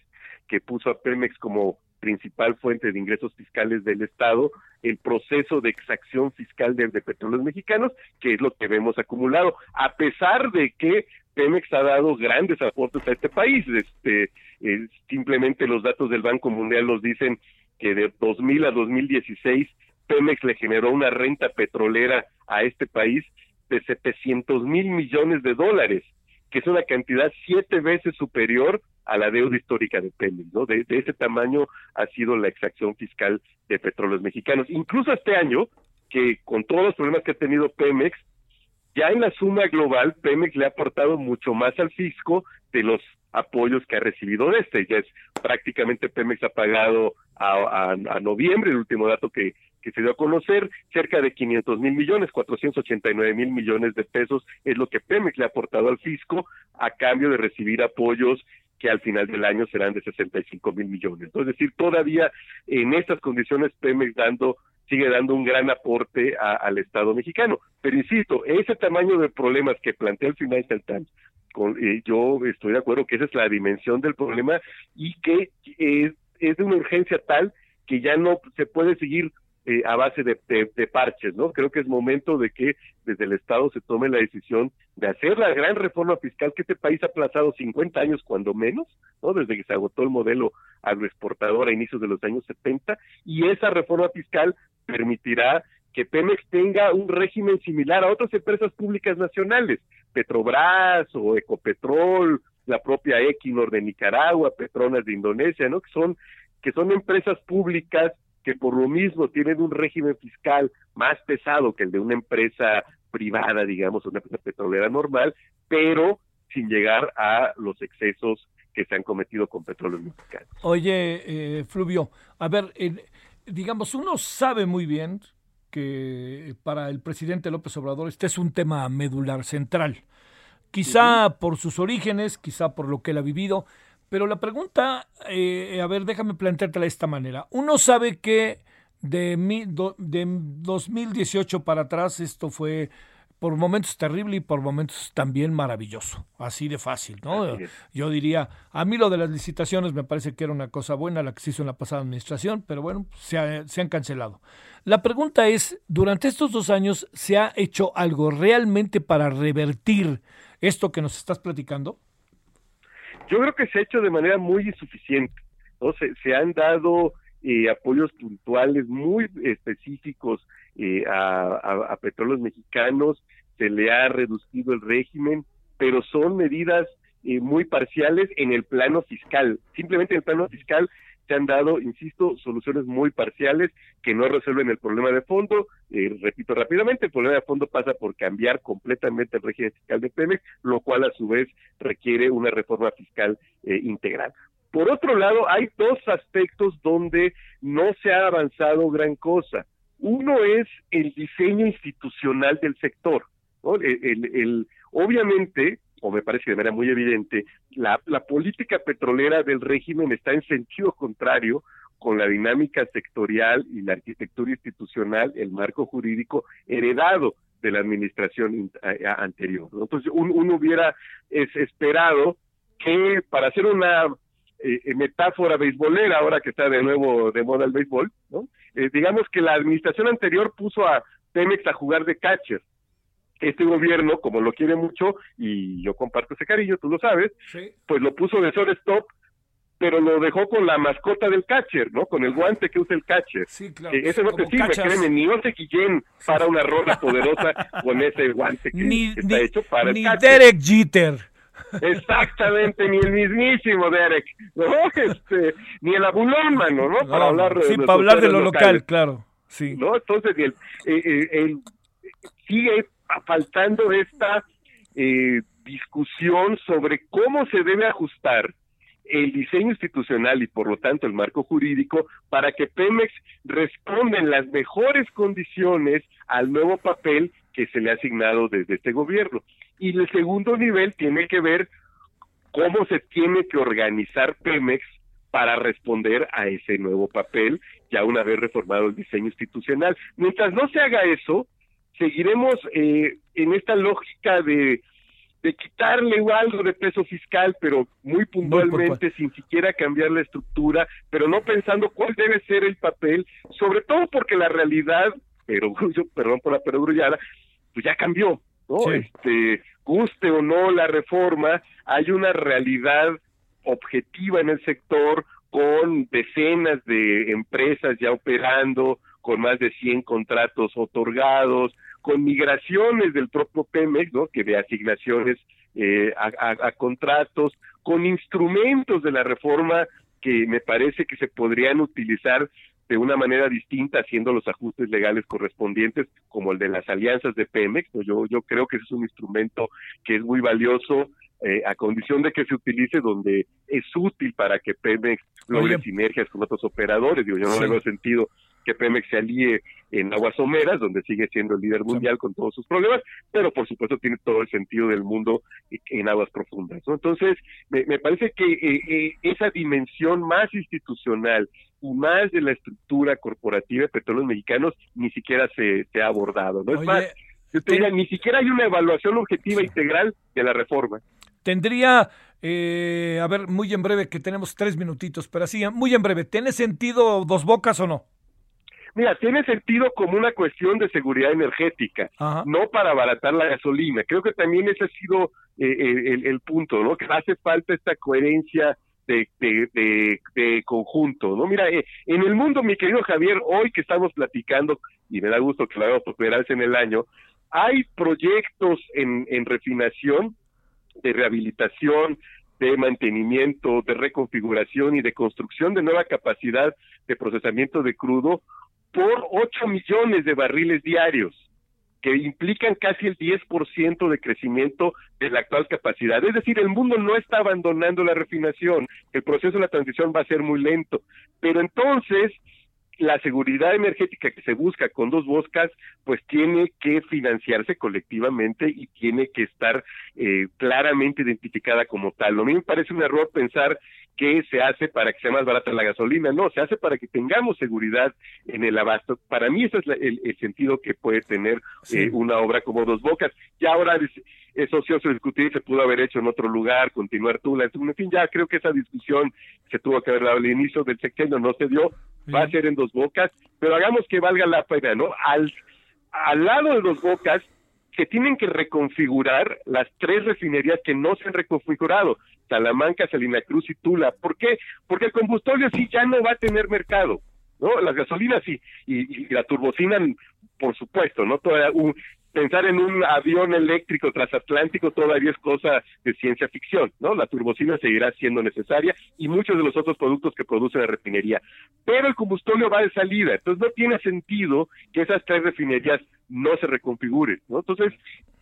que puso a Pemex como principal fuente de ingresos fiscales del Estado, el proceso de exacción fiscal de, petróleos mexicanos, que es lo que vemos acumulado, a pesar de que Pemex ha dado grandes aportes a este país. Este, eh, simplemente los datos del Banco Mundial nos dicen que de 2000 a 2016 Pemex le generó una renta petrolera a este país de 700 mil millones de dólares, que es una cantidad siete veces superior a la deuda histórica de Pemex, ¿no? De, ese tamaño ha sido la exacción fiscal de petróleos mexicanos. Incluso este año, que con todos los problemas que ha tenido Pemex, ya en la suma global, Pemex le ha aportado mucho más al fisco de los apoyos que ha recibido de este. Ya es prácticamente Pemex ha pagado a, a noviembre, el último dato que, que se dio a conocer, cerca de 500 mil millones, 489 mil millones de pesos es lo que Pemex le ha aportado al fisco a cambio de recibir apoyos que al final del año serán de 65 mil millones. Es decir, todavía en estas condiciones Pemex dando sigue dando un gran aporte al Estado mexicano. Pero insisto, ese tamaño de problemas que plantea el Financial Times, con, eh, yo estoy de acuerdo que esa es la dimensión del problema y que es, es de una urgencia tal que ya no se puede seguir eh, a base de, parches, ¿no? Creo que es momento de que desde el Estado se tome la decisión de hacer la gran reforma fiscal que este país ha aplazado 50 años cuando menos, ¿no? Desde que se agotó el modelo agroexportador a inicios de los años 70 y esa reforma fiscal permitirá que Pemex tenga un régimen similar a otras empresas públicas nacionales, Petrobras o Ecopetrol, la propia Equinor de Nicaragua, Petronas de Indonesia, ¿no? Que son que son empresas públicas que por lo mismo tienen un régimen fiscal más pesado que el de una empresa privada, digamos, una empresa petrolera normal, pero sin llegar a los excesos que se han cometido con petróleo mexicanos. Oye, eh, Fluvio, a ver, digamos, uno sabe muy bien que para el presidente López Obrador este es un tema medular central. Quizá por sus orígenes, quizá por lo que él ha vivido, pero la pregunta, eh, a ver, déjame planteártela de esta manera. Uno sabe que de, mi, de 2018 para atrás esto fue por momentos terrible y por momentos también maravilloso, así de fácil, ¿no? Yo diría, a mí lo de las licitaciones me parece que era una cosa buena, la que se hizo en la pasada administración, pero bueno, se, se han cancelado. La pregunta es, durante estos dos años, ¿se ha hecho algo realmente para revertir esto que nos estás platicando? Yo creo que se ha hecho de manera muy insuficiente. ¿no? Se, han dado eh, apoyos puntuales muy específicos eh, a, a, petróleos mexicanos, se le ha reducido el régimen, pero son medidas eh, muy parciales en el plano fiscal. Simplemente en el plano fiscal se han dado, insisto, soluciones muy parciales que no resuelven el problema de fondo. Eh, repito rápidamente, el problema de fondo pasa por cambiar completamente el régimen fiscal de Pemex, lo cual a su vez requiere una reforma fiscal eh, integral. Por otro lado, hay dos aspectos donde no se ha avanzado gran cosa. Uno es el diseño institucional del sector. el, obviamente, o me parece de manera muy evidente, la, política petrolera del régimen está en sentido contrario con la dinámica sectorial y la arquitectura institucional, el marco jurídico heredado de la administración anterior. Entonces, uno, hubiera esperado que para hacer una eh, eh, metáfora beisbolera, ahora que está de nuevo de moda el béisbol, ¿no? Eh, digamos que la administración anterior puso a Pemex a jugar de catcher. Este gobierno, como lo quiere mucho, y yo comparto ese cariño, tú lo sabes, pues lo puso de shortstop pero lo dejó con la mascota del catcher, ¿no? Con el guante que usa el catcher. Sí, claro. ese no te sirve, créeme, ni Ose Guillén para una rola poderosa con ese guante que, está hecho para el catcher. Derek Jeter. Exactamente, ni el mismísimo Derek, ¿no? Este, ni el abulón, mano, ¿no? Para hablar de, sí, para hablar de lo local, claro, sí. ¿No? Entonces, el, eh, eh, sigue faltando esta eh, discusión sobre cómo se debe ajustar el diseño institucional y por lo tanto el marco jurídico para que Pemex responda en las mejores condiciones al nuevo papel que se le ha asignado desde este gobierno. Y el segundo nivel tiene que ver cómo se tiene que organizar Pemex para responder a ese nuevo papel, ya una vez reformado el diseño institucional. Mientras no se haga eso, seguiremos eh, en esta lógica de de quitarle algo de peso fiscal, pero muy puntualmente, sin siquiera cambiar la estructura, pero no pensando cuál debe ser el papel, sobre todo porque la realidad, pero perdón por la perogrullada, pues ya cambió, ¿no? Este, guste o no la reforma, hay una realidad objetiva en el sector con decenas de empresas ya operando, con más de 100 contratos otorgados, con migraciones del propio Pemex, ¿no? Que de asignaciones eh, a, contratos, con instrumentos de la reforma que me parece que se podrían utilizar de una manera distinta haciendo los ajustes legales correspondientes como el de las alianzas de Pemex. Yo, yo creo que ese es un instrumento que es muy valioso eh, a condición de que se utilice donde es útil para que Pemex logre sinergias con otros operadores. Digo, yo no le veo sentido que Pemex se alíe en aguas someras, donde sigue siendo el líder mundial con todos sus problemas, pero por supuesto tiene todo el sentido del mundo en aguas profundas. Entonces, me, parece que eh, eh, esa dimensión más institucional y más de la estructura corporativa de petróleos mexicanos ni siquiera se, ha abordado. No es más, yo te diría, ni siquiera hay una evaluación objetiva integral de la reforma. Tendría, eh, a ver, muy en breve, que tenemos tres minutitos, pero así, muy en breve, ¿tiene sentido dos bocas o no? Mira, tiene sentido como una cuestión de seguridad energética, no para abaratar la gasolina. Creo que también ese ha sido eh, el, punto, ¿no? Que hace falta esta coherencia de, de, conjunto, ¿no? Mira, eh, en el mundo, mi querido Javier, hoy que estamos platicando, y me da gusto que lo hagamos por primera vez en el año, hay proyectos en, en refinación, de rehabilitación, de mantenimiento, de reconfiguración y de construcción de nueva capacidad de procesamiento de crudo por 8 millones de barriles diarios, que implican casi el 10% de crecimiento de la actual capacidad. Es decir, el mundo no está abandonando la refinación, el proceso de la transición va a ser muy lento, pero entonces la seguridad energética que se busca con dos boscas, pues tiene que financiarse colectivamente y tiene que estar eh, claramente identificada como tal. A mí me parece un error pensar que se hace para que sea más barata la gasolina, no, se hace para que tengamos seguridad en el abasto. Para mí ese es el, sentido que puede tener eh, una obra como Dos Bocas. Ya ahora es, es ocioso discutir, se pudo haber hecho en otro lugar, continuar Tula, en fin, ya creo que esa discusión se tuvo que haber dado al inicio del sexenio, no se dio, va a ser en Dos Bocas, pero hagamos que valga la pena, ¿no? Al, al lado de Dos Bocas se tienen que reconfigurar las tres refinerías que no se han reconfigurado, Salamanca, Salina Cruz y Tula. ¿Por qué? Porque el combustible sí ya no va a tener mercado, ¿no? Las gasolinas sí, y, la turbocina, por supuesto, ¿no? Toda un, pensar en un avión eléctrico transatlántico todavía es cosa de ciencia ficción, ¿no? La turbocina seguirá siendo necesaria y muchos de los otros productos que produce la refinería. Pero el combustible va de salida, entonces no tiene sentido que esas tres refinerías no se reconfiguren, ¿no? Entonces,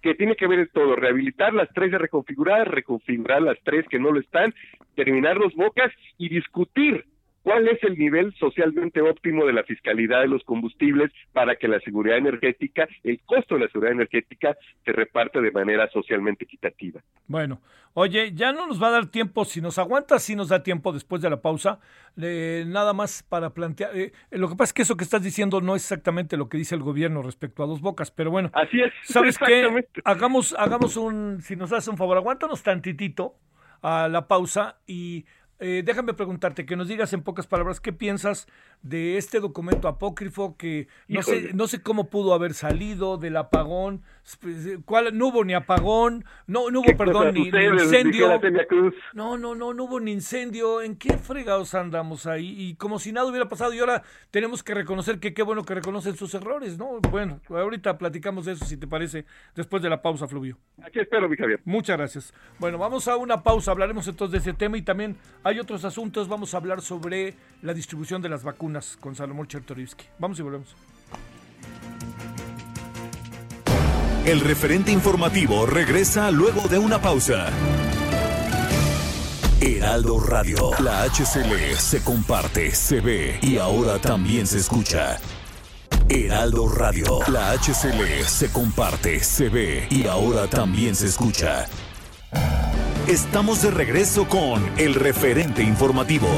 que tiene que ver todo, rehabilitar las tres de reconfigurar, reconfigurar las tres que no lo están, terminar los bocas y discutir cuál es el nivel socialmente óptimo de la fiscalidad de los combustibles para que la seguridad energética, el costo de la seguridad energética se reparte de manera socialmente equitativa. Bueno, oye, ya no nos va a dar tiempo, si nos aguanta, si nos da tiempo después de la pausa, nada más para plantear, eh, lo que pasa es que eso que estás diciendo no es exactamente lo que dice el gobierno respecto a dos bocas, pero bueno, así es. ¿Sabes qué? Hagamos, hagamos un, si nos hace un favor, aguántanos tantitito a la pausa y eh, déjame preguntarte, que nos digas en pocas palabras qué piensas de este documento apócrifo que no sé, no sé cómo pudo haber salido del apagón, ¿cuál? no hubo ni apagón, no, no hubo, perdón, ni, incendio. No, no, no, no hubo ni incendio. ¿En qué fregados andamos ahí? Y como si nada hubiera pasado y ahora tenemos que reconocer que qué bueno que reconocen sus errores, ¿no? Bueno, ahorita platicamos de eso si te parece, después de la pausa, Fluvio. Aquí espero, mi Javier. Muchas gracias. Bueno, vamos a una pausa, hablaremos entonces de ese tema y también hay otros asuntos, vamos a hablar sobre la distribución de las vacunas con Salomón Chertorivsky. Vamos y volvemos. El referente informativo regresa luego de una pausa. Heraldo Radio, la HCL se comparte, se ve y ahora también se escucha. Heraldo Radio, la HCL se comparte, se ve y ahora también se escucha. Estamos de regreso con el referente informativo.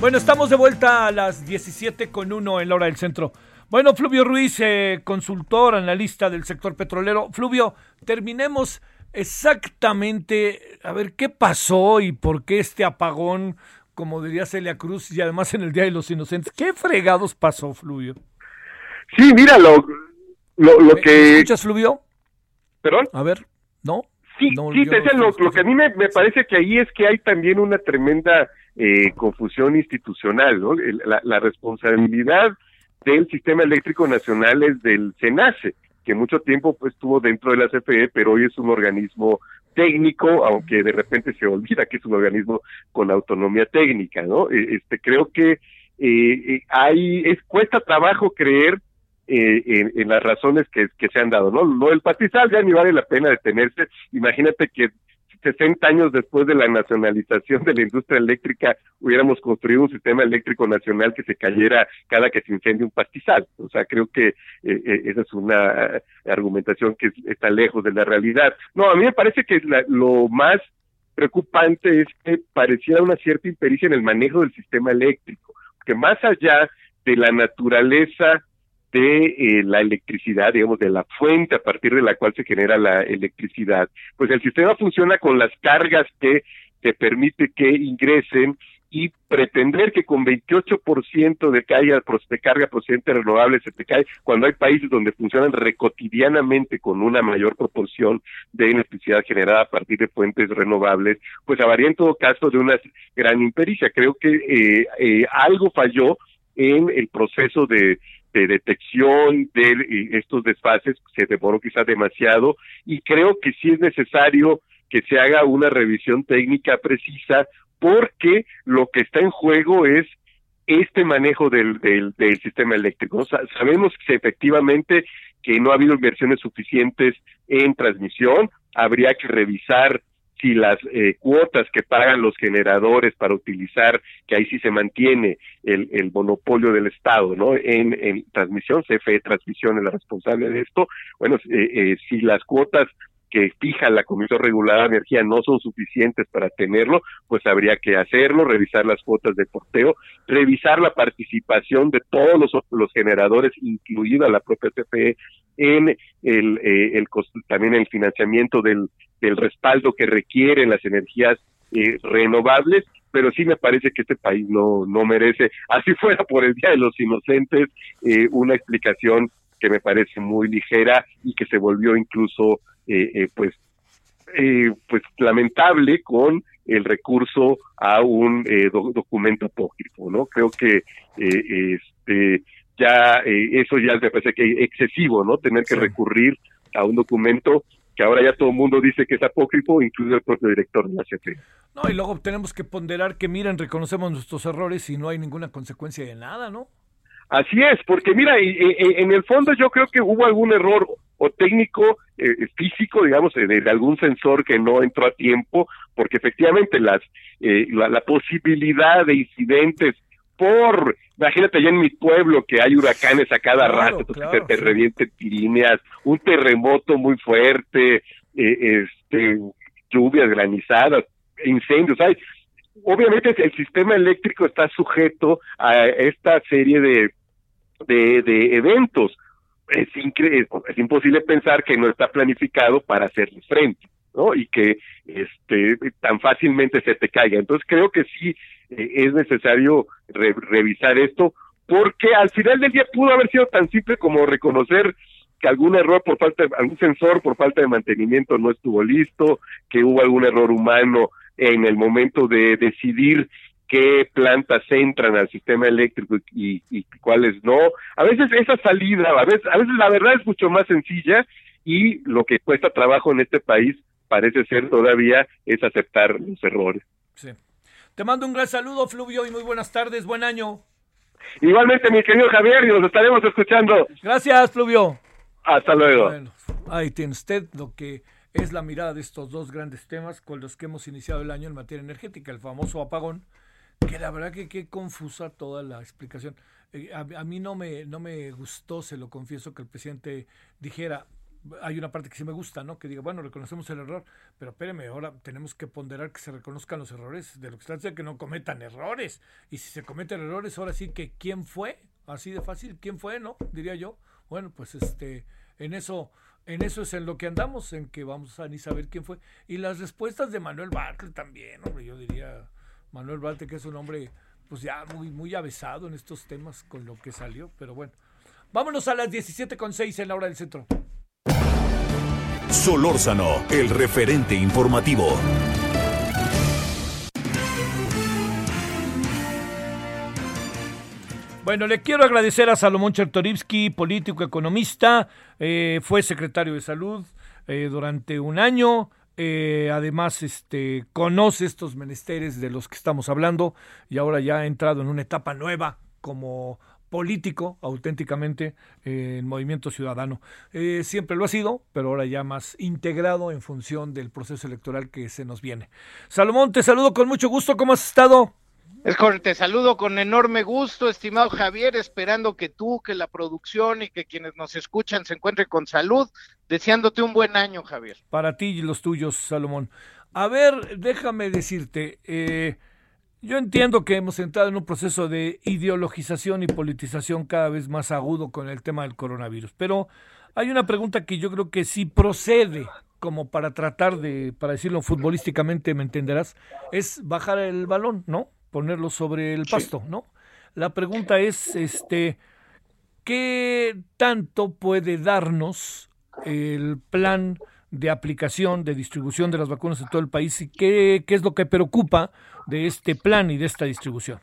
Bueno, estamos de vuelta a las 17 con uno en la hora del centro. Bueno, Fluvio Ruiz, eh, consultor, analista del sector petrolero. Fluvio, terminemos exactamente a ver qué pasó y por qué este apagón, como diría Celia Cruz, y además en el Día de los Inocentes. ¿Qué fregados pasó, Fluvio? Sí, mira, lo, lo, que... ¿Escuchas, Fluvio? ¿Perdón? A ver, ¿no? Sí, sí, lo, lo, que a mí me, me, parece que ahí es que hay también una tremenda eh, confusión institucional, ¿no? La, responsabilidad del sistema eléctrico nacional es del SENACE, que mucho tiempo pues, estuvo dentro de la CFE, pero hoy es un organismo técnico, aunque de repente se olvida que es un organismo con autonomía técnica, ¿no? E, este creo que eh, hay es cuesta trabajo creer eh, en, las razones que, que se han dado, ¿no? Lo del pastizal ya ni vale la pena detenerse. Imagínate que 60 años después de la nacionalización de la industria eléctrica hubiéramos construido un sistema eléctrico nacional que se cayera cada que se incendie un pastizal. O sea, creo que eh, eh, esa es una argumentación que está lejos de la realidad. No, a mí me parece que lo más preocupante es que pareciera una cierta impericia en el manejo del sistema eléctrico, que más allá de la naturaleza de eh, la electricidad, digamos, de la fuente a partir de la cual se genera la electricidad, pues el sistema funciona con las cargas que te permite que ingresen y pretender que con 28% de, carga, de carga procedente renovable se te cae cuando hay países donde funcionan recotidianamente con una mayor proporción de electricidad generada a partir de fuentes renovables, pues habría en todo caso de una gran impericia. Creo que eh, eh, algo falló en el proceso de de detección de estos desfases se demoró quizá demasiado y creo que sí es necesario que se haga una revisión técnica precisa porque lo que está en juego es este manejo del, del, sistema eléctrico. sabemos que efectivamente que no ha habido inversiones suficientes en transmisión, habría que revisar si las eh, cuotas que pagan los generadores para utilizar, que ahí sí se mantiene el, el monopolio del Estado, ¿no? En, en transmisión, CFE Transmisión es la responsable de esto, bueno, eh, eh, si las cuotas que fija la Comisión Regulada de Energía no son suficientes para tenerlo, pues habría que hacerlo, revisar las cuotas de porteo, revisar la participación de todos los, los generadores, incluida la propia CFE, en el, eh, el también el financiamiento del, del respaldo que requieren las energías eh, renovables pero sí me parece que este país no, no merece, así fuera por el Día de los Inocentes, eh, una explicación que me parece muy ligera y que se volvió incluso eh, eh, pues eh, pues lamentable con el recurso a un documento apócrifo no creo que este ya eso ya me parece que excesivo no tener que recurrir a un documento que ahora ya todo el mundo dice que es apócrifo, incluso el propio director de la CFE. No, y luego tenemos que ponderar que, miren, reconocemos nuestros errores y no hay ninguna consecuencia de nada, ¿no? Así es, porque mira, en el fondo yo creo que hubo algún error o técnico eh, físico, digamos, de, algún sensor que no entró a tiempo, porque efectivamente las eh, la, posibilidad de incidentes por, imagínate allá en mi pueblo que hay huracanes a cada rato, que te revienten tirineas, un terremoto muy fuerte, eh, este, lluvias granizadas, incendios, hay obviamente el sistema eléctrico está sujeto a esta serie de de, de eventos. Es, es imposible pensar que no está planificado para hacerle frente, ¿no? Y que este tan fácilmente se te caiga. Entonces creo que sí eh, es necesario revisar esto, porque al final del día pudo haber sido tan simple como reconocer que algún error por falta de, algún sensor por falta de mantenimiento no estuvo listo, que hubo algún error humano en el momento de decidir qué plantas entran al sistema eléctrico y, cuáles no. A veces esa salida, a veces, a veces la verdad es mucho más sencilla y lo que cuesta trabajo en este país parece ser todavía es aceptar los errores. Sí. Te mando un gran saludo, Fluvio, y muy buenas tardes, buen año. Igualmente, mi querido Javier, y nos estaremos escuchando. Gracias, Fluvio. Hasta luego. Bueno, ahí tiene usted lo que es la mirada de estos dos grandes temas con los que hemos iniciado el año en materia energética, el famoso apagón que la verdad que qué confusa toda la explicación. Eh, a, mí no me, no me gustó, se lo confieso, que el presidente dijera, hay una parte que sí me gusta, ¿no? Que diga, bueno, reconocemos el error, pero espéreme, ahora tenemos que ponderar que se reconozcan los errores de lo que está diciendo, que no cometan errores. Y si se cometen errores, ahora sí que quién fue, así de fácil, quién fue, ¿no? Diría yo. Bueno, pues este, en eso, en eso es en lo que andamos, en que vamos a ni saber quién fue. Y las respuestas de Manuel Bartlett también, hombre, yo diría, Manuel Balte, que es un hombre pues ya muy, muy avesado en estos temas con lo que salió, pero bueno. Vámonos a las 17.6 en la hora del centro. Solórzano, el referente informativo. Bueno, le quiero agradecer a Salomón Chertorivsky, político, economista, eh, fue secretario de salud eh, durante un año, eh, además, este, conoce estos menesteres de los que estamos hablando y ahora ya ha entrado en una etapa nueva como político auténticamente eh, en Movimiento Ciudadano. Eh, siempre lo ha sido, pero ahora ya más integrado en función del proceso electoral que se nos viene. Salomón, te saludo con mucho gusto. ¿Cómo has estado? Te saludo con enorme gusto, estimado Javier, esperando que tú, que la producción y que quienes nos escuchan se encuentren con salud, deseándote un buen año, Javier. Para ti y los tuyos, Salomón. A ver, déjame decirte, eh, yo entiendo que hemos entrado en un proceso de ideologización y politización cada vez más agudo con el tema del coronavirus, pero hay una pregunta que yo creo que sí procede como para tratar de, para decirlo futbolísticamente, me entenderás, es bajar el balón, ¿no? ponerlo sobre el pasto, ¿no? La pregunta es, este, ¿qué tanto puede darnos el plan de aplicación, de distribución de las vacunas en todo el país y qué, qué es lo que preocupa de este plan y de esta distribución?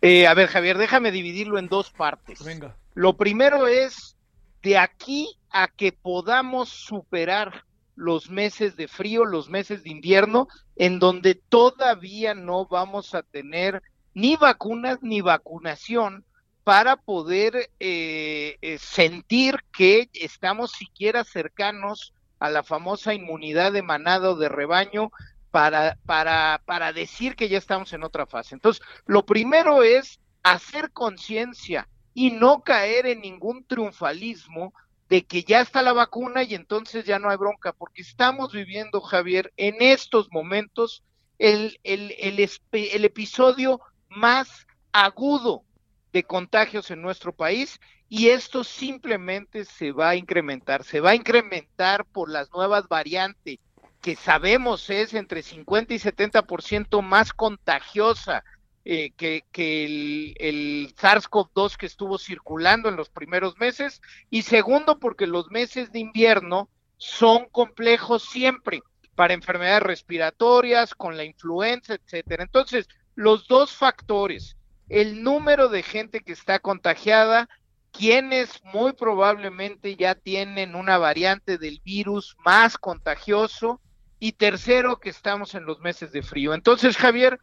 Eh, a ver, Javier, déjame dividirlo en dos partes. Venga. Lo primero es de aquí a que podamos superar los meses de frío, los meses de invierno, en donde todavía no vamos a tener ni vacunas ni vacunación para poder eh, eh, sentir que estamos siquiera cercanos a la famosa inmunidad de manado de rebaño para, para, para decir que ya estamos en otra fase. Entonces, lo primero es hacer conciencia y no caer en ningún triunfalismo de que ya está la vacuna y entonces ya no hay bronca, porque estamos viviendo, Javier, en estos momentos el, el, el, episodio más agudo de contagios en nuestro país y esto simplemente se va a incrementar, se va a incrementar por las nuevas variantes que sabemos es entre 50 y 70% más contagiosa eh, que, el, el SARS-CoV-2 que estuvo circulando en los primeros meses y segundo porque los meses de invierno son complejos siempre para enfermedades respiratorias, con la influenza, etcétera. Entonces, los dos factores, el número de gente que está contagiada, quienes muy probablemente ya tienen una variante del virus más contagioso y tercero que estamos en los meses de frío. Entonces, Javier,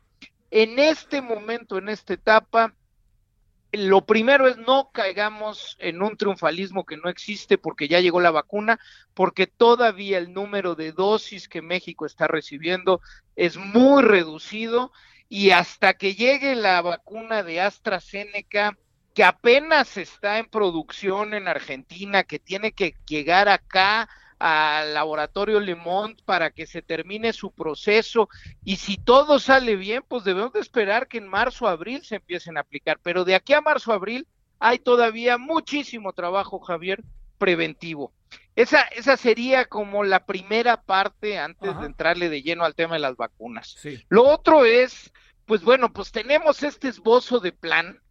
en este momento, en esta etapa, lo primero es no caigamos en un triunfalismo que no existe porque ya llegó la vacuna, porque todavía el número de dosis que México está recibiendo es muy reducido y hasta que llegue la vacuna de AstraZeneca, que apenas está en producción en Argentina, que tiene que llegar acá al laboratorio Lemont para que se termine su proceso y si todo sale bien, pues debemos de esperar que en marzo, abril se empiecen a aplicar, pero de aquí a marzo, abril hay todavía muchísimo trabajo, Javier, preventivo. Esa, esa sería como la primera parte antes de entrarle de lleno al tema de las vacunas. Lo otro es, pues bueno, pues tenemos este esbozo de plan,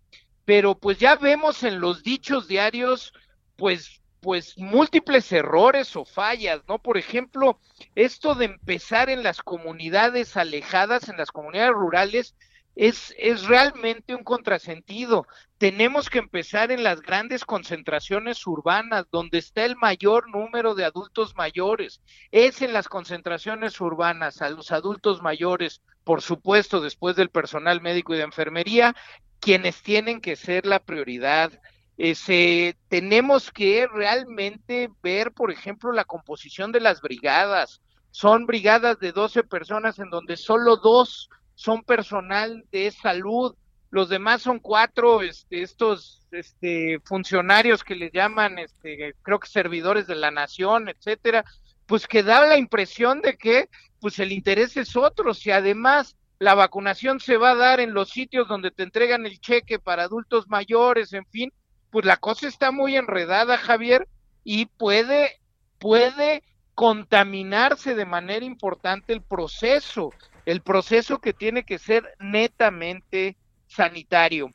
pero pues ya vemos en los dichos diarios, pues pues múltiples errores o fallas, ¿no? Por ejemplo, esto de empezar en las comunidades alejadas, en las comunidades rurales, es, es realmente un contrasentido. Tenemos que empezar en las grandes concentraciones urbanas, donde está el mayor número de adultos mayores. Es en las concentraciones urbanas, a los adultos mayores, por supuesto, después del personal médico y de enfermería, quienes tienen que ser la prioridad ese, tenemos que realmente ver, por ejemplo, la composición de las brigadas. Son brigadas de 12 personas en donde solo dos son personal de salud, los demás son cuatro, este, estos este, funcionarios que le llaman, este, creo que servidores de la nación, etcétera, pues que da la impresión de que pues el interés es otro, si además la vacunación se va a dar en los sitios donde te entregan el cheque para adultos mayores, en fin, pues la cosa está muy enredada, Javier, y puede, puede contaminarse de manera importante el proceso, el proceso que tiene que ser netamente sanitario.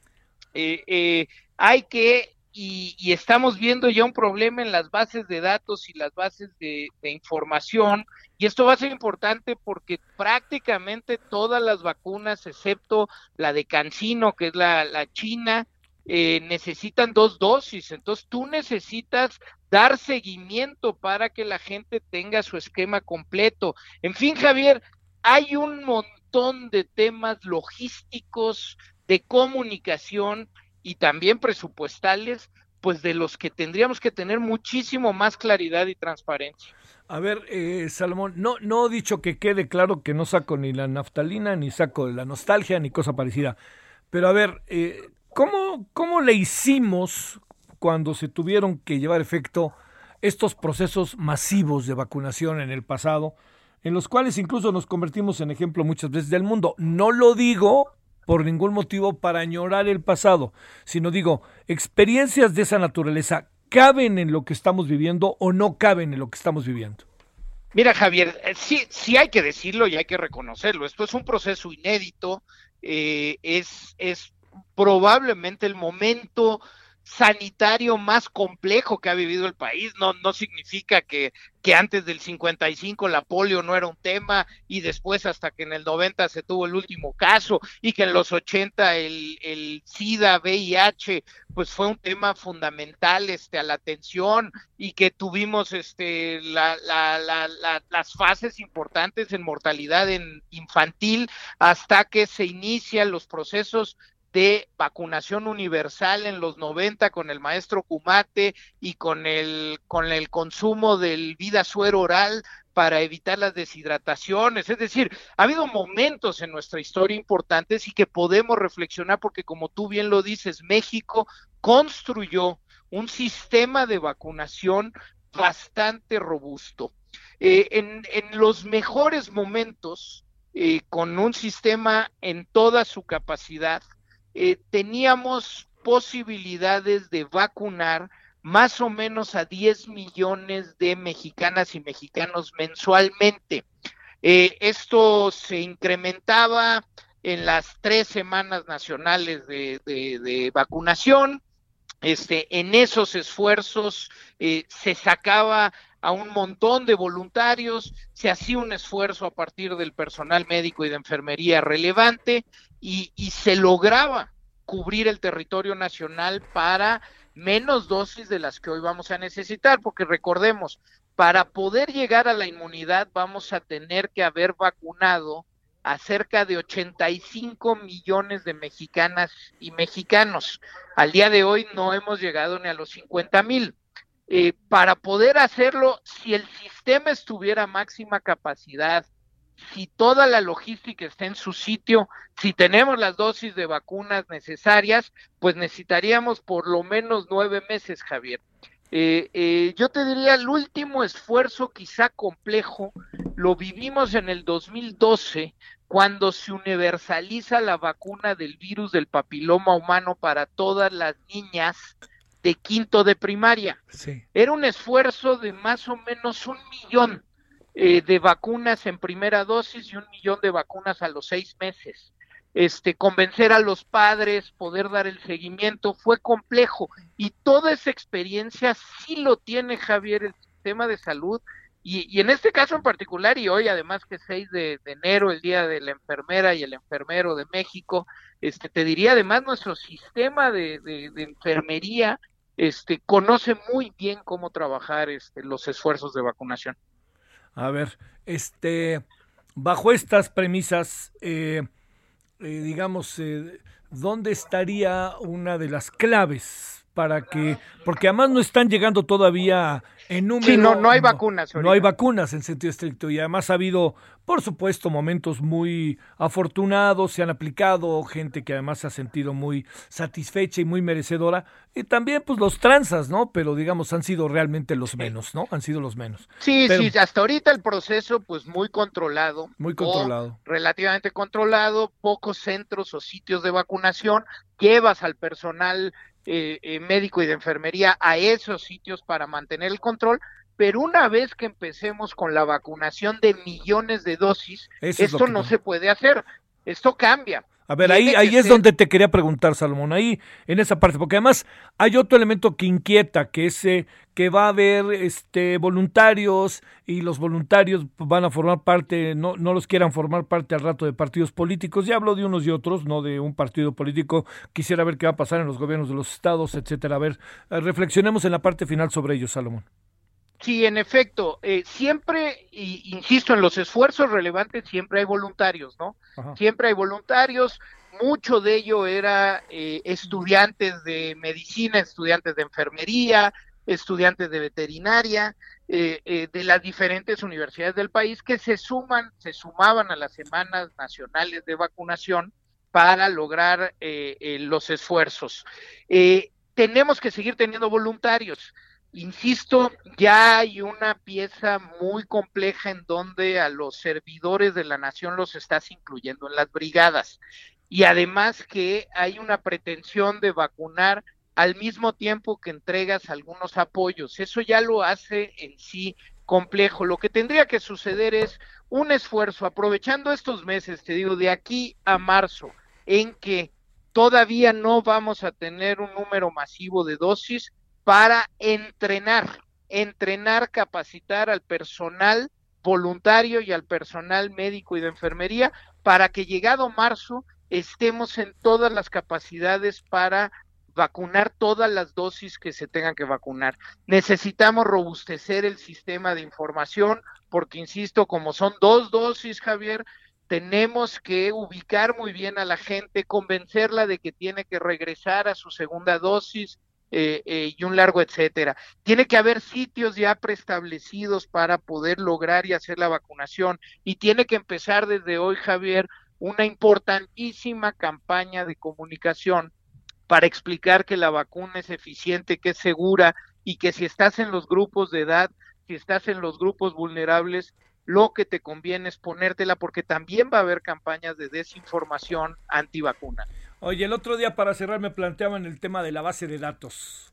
Eh, eh, hay que, y, estamos viendo ya un problema en las bases de datos y las bases de, información, y esto va a ser importante porque prácticamente todas las vacunas, excepto la de Cancino, que es la china, eh, necesitan dos dosis, entonces tú necesitas dar seguimiento para que la gente tenga su esquema completo. En fin, Javier, hay un montón de temas logísticos, de comunicación y también presupuestales, pues de los que tendríamos que tener muchísimo más claridad y transparencia. A ver, eh, Salomón, no, no he dicho que quede claro que no saco ni la naftalina, ni saco la nostalgia, ni cosa parecida. Pero a ver, eh, ¿Cómo, ¿Cómo le hicimos cuando se tuvieron que llevar efecto estos procesos masivos de vacunación en el pasado, en los cuales incluso nos convertimos en ejemplo muchas veces del mundo? No lo digo por ningún motivo para añorar el pasado, sino digo, experiencias de esa naturaleza caben en lo que estamos viviendo o no caben en lo que estamos viviendo. Mira, Javier, eh, sí, sí hay que decirlo y hay que reconocerlo. Esto es un proceso inédito, eh, es, es probablemente el momento sanitario más complejo que ha vivido el país. No, no significa que, que antes del 55 la polio no era un tema y después hasta que en el 90 se tuvo el último caso y que en los 80 el, el SIDA, VIH, pues fue un tema fundamental este, a la atención y que tuvimos este, la, la, la, las fases importantes en mortalidad en infantil hasta que se inician los procesos de vacunación universal en los 90 con el maestro Kumate y con el, con el consumo del vida suero oral para evitar las deshidrataciones. Es decir, ha habido momentos en nuestra historia importantes y que podemos reflexionar porque como tú bien lo dices, México construyó un sistema de vacunación bastante robusto. Eh, en, en, los mejores momentos, eh, con un sistema en toda su capacidad, eh, teníamos posibilidades de vacunar más o menos a 10 millones de mexicanas y mexicanos mensualmente. Eh, esto se incrementaba en las tres semanas nacionales de, vacunación. Este, en esos esfuerzos eh, se sacaba a un montón de voluntarios, se hacía un esfuerzo a partir del personal médico y de enfermería relevante y, y se lograba cubrir el territorio nacional para menos dosis de las que hoy vamos a necesitar, porque recordemos, para poder llegar a la inmunidad vamos a tener que haber vacunado a cerca de 85 millones de mexicanas y mexicanos. Al día de hoy no hemos llegado ni a los 50 mil. Eh, para poder hacerlo, si el sistema estuviera a máxima capacidad, si toda la logística está en su sitio, si tenemos las dosis de vacunas necesarias, pues necesitaríamos por lo menos nueve meses, Javier. Eh, eh, yo te diría, el último esfuerzo quizá complejo lo vivimos en el 2012, cuando se universaliza la vacuna del virus del papiloma humano para todas las niñas de quinto de primaria. Era un esfuerzo de más o menos un millón eh, de vacunas en primera dosis y un millón de vacunas a los seis meses. Este, convencer a los padres, poder dar el seguimiento, fue complejo. Y toda esa experiencia sí lo tiene Javier, el sistema de salud. Y, en este caso en particular, y hoy además que es 6 de, enero, el Día de la Enfermera y el Enfermero de México, este, te diría además nuestro sistema de, de enfermería este, conoce muy bien cómo trabajar este, los esfuerzos de vacunación. A ver, este, bajo estas premisas, eh, eh, digamos, eh, ¿dónde estaría una de las claves para que, porque además no están llegando todavía en número. Sí, no, no hay vacunas. No hay vacunas en sentido estricto y además ha habido, por supuesto, momentos muy afortunados, se han aplicado, gente que además se ha sentido muy satisfecha y muy merecedora. Y también, pues, los tranzas, ¿no? Pero digamos, han sido realmente los menos, ¿no? Han sido los menos. Sí, sí, hasta ahorita el proceso, pues, muy controlado. Muy controlado. Relativamente controlado, pocos centros o sitios de vacunación, llevas al personal eh, eh, médico y de enfermería a esos sitios para mantener el control, pero una vez que empecemos con la vacunación de millones de dosis, esto no se puede hacer, esto cambia. A ver, ahí, ahí es donde te quería preguntar, Salomón, ahí en esa parte, porque además hay otro elemento que inquieta, que es eh, que va a haber este voluntarios y los voluntarios van a formar parte, no, no los quieran formar parte al rato de partidos políticos. Ya hablo de unos y otros, no de un partido político. Quisiera ver qué va a pasar en los gobiernos de los estados, etcétera. A ver, eh, reflexionemos en la parte final sobre ello, Salomón. Sí, en efecto, eh, siempre, y, insisto, en los esfuerzos relevantes siempre hay voluntarios, ¿no? Siempre hay voluntarios, mucho de ello era eh, estudiantes de medicina, estudiantes de enfermería, estudiantes de veterinaria, eh, de las diferentes universidades del país que se suman, se sumaban a las semanas nacionales de vacunación para lograr los esfuerzos. tenemos que seguir teniendo voluntarios Insisto, ya hay una pieza muy compleja en donde a los servidores de la nación los estás incluyendo en las brigadas. Y además que hay una pretensión de vacunar al mismo tiempo que entregas algunos apoyos. Eso ya lo hace en sí complejo. Lo que tendría que suceder es un esfuerzo, aprovechando estos meses, te digo, de aquí a marzo, en que todavía no vamos a tener un número masivo de dosis, para entrenar, entrenar, capacitar al personal voluntario y al personal médico y de enfermería para que llegado marzo estemos en todas las capacidades para vacunar todas las dosis que se tengan que vacunar. Necesitamos robustecer el sistema de información porque, insisto, como son dos dosis, Javier, tenemos que ubicar muy bien a la gente, convencerla de que tiene que regresar a su segunda dosis eh, eh, y un largo etcétera. Tiene que haber sitios ya preestablecidos para poder lograr y hacer la vacunación y tiene que empezar desde hoy, Javier, una importantísima campaña de comunicación para explicar que la vacuna es eficiente, que es segura y que si estás en los grupos de edad, si estás en los grupos vulnerables, lo que te conviene es ponértela porque también va a haber campañas de desinformación antivacuna. Oye, el otro día para cerrar me planteaban el tema de la base de datos.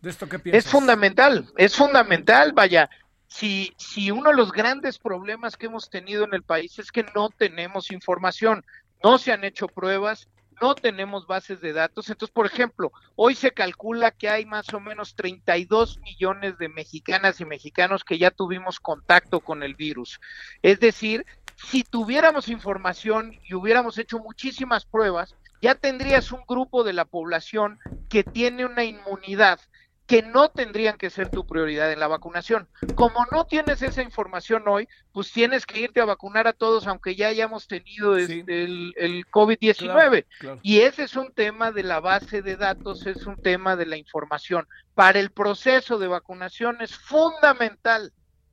¿De esto qué piensas? Es fundamental, es fundamental, vaya. Si, si uno de los grandes problemas que hemos tenido en el país es que no tenemos información, no se han hecho pruebas, no tenemos bases de datos. Entonces, por ejemplo, hoy se calcula que hay más o menos 32 millones de mexicanas y mexicanos que ya tuvimos contacto con el virus. Es decir, si tuviéramos información y hubiéramos hecho muchísimas pruebas, ya tendrías un grupo de la población que tiene una inmunidad que no tendrían que ser tu prioridad en la vacunación. Como no tienes esa información hoy, pues tienes que irte a vacunar a todos, aunque ya hayamos tenido este, el, el COVID-19. Y ese es un tema de la base de datos, es un tema de la información. Para el proceso de vacunación es fundamental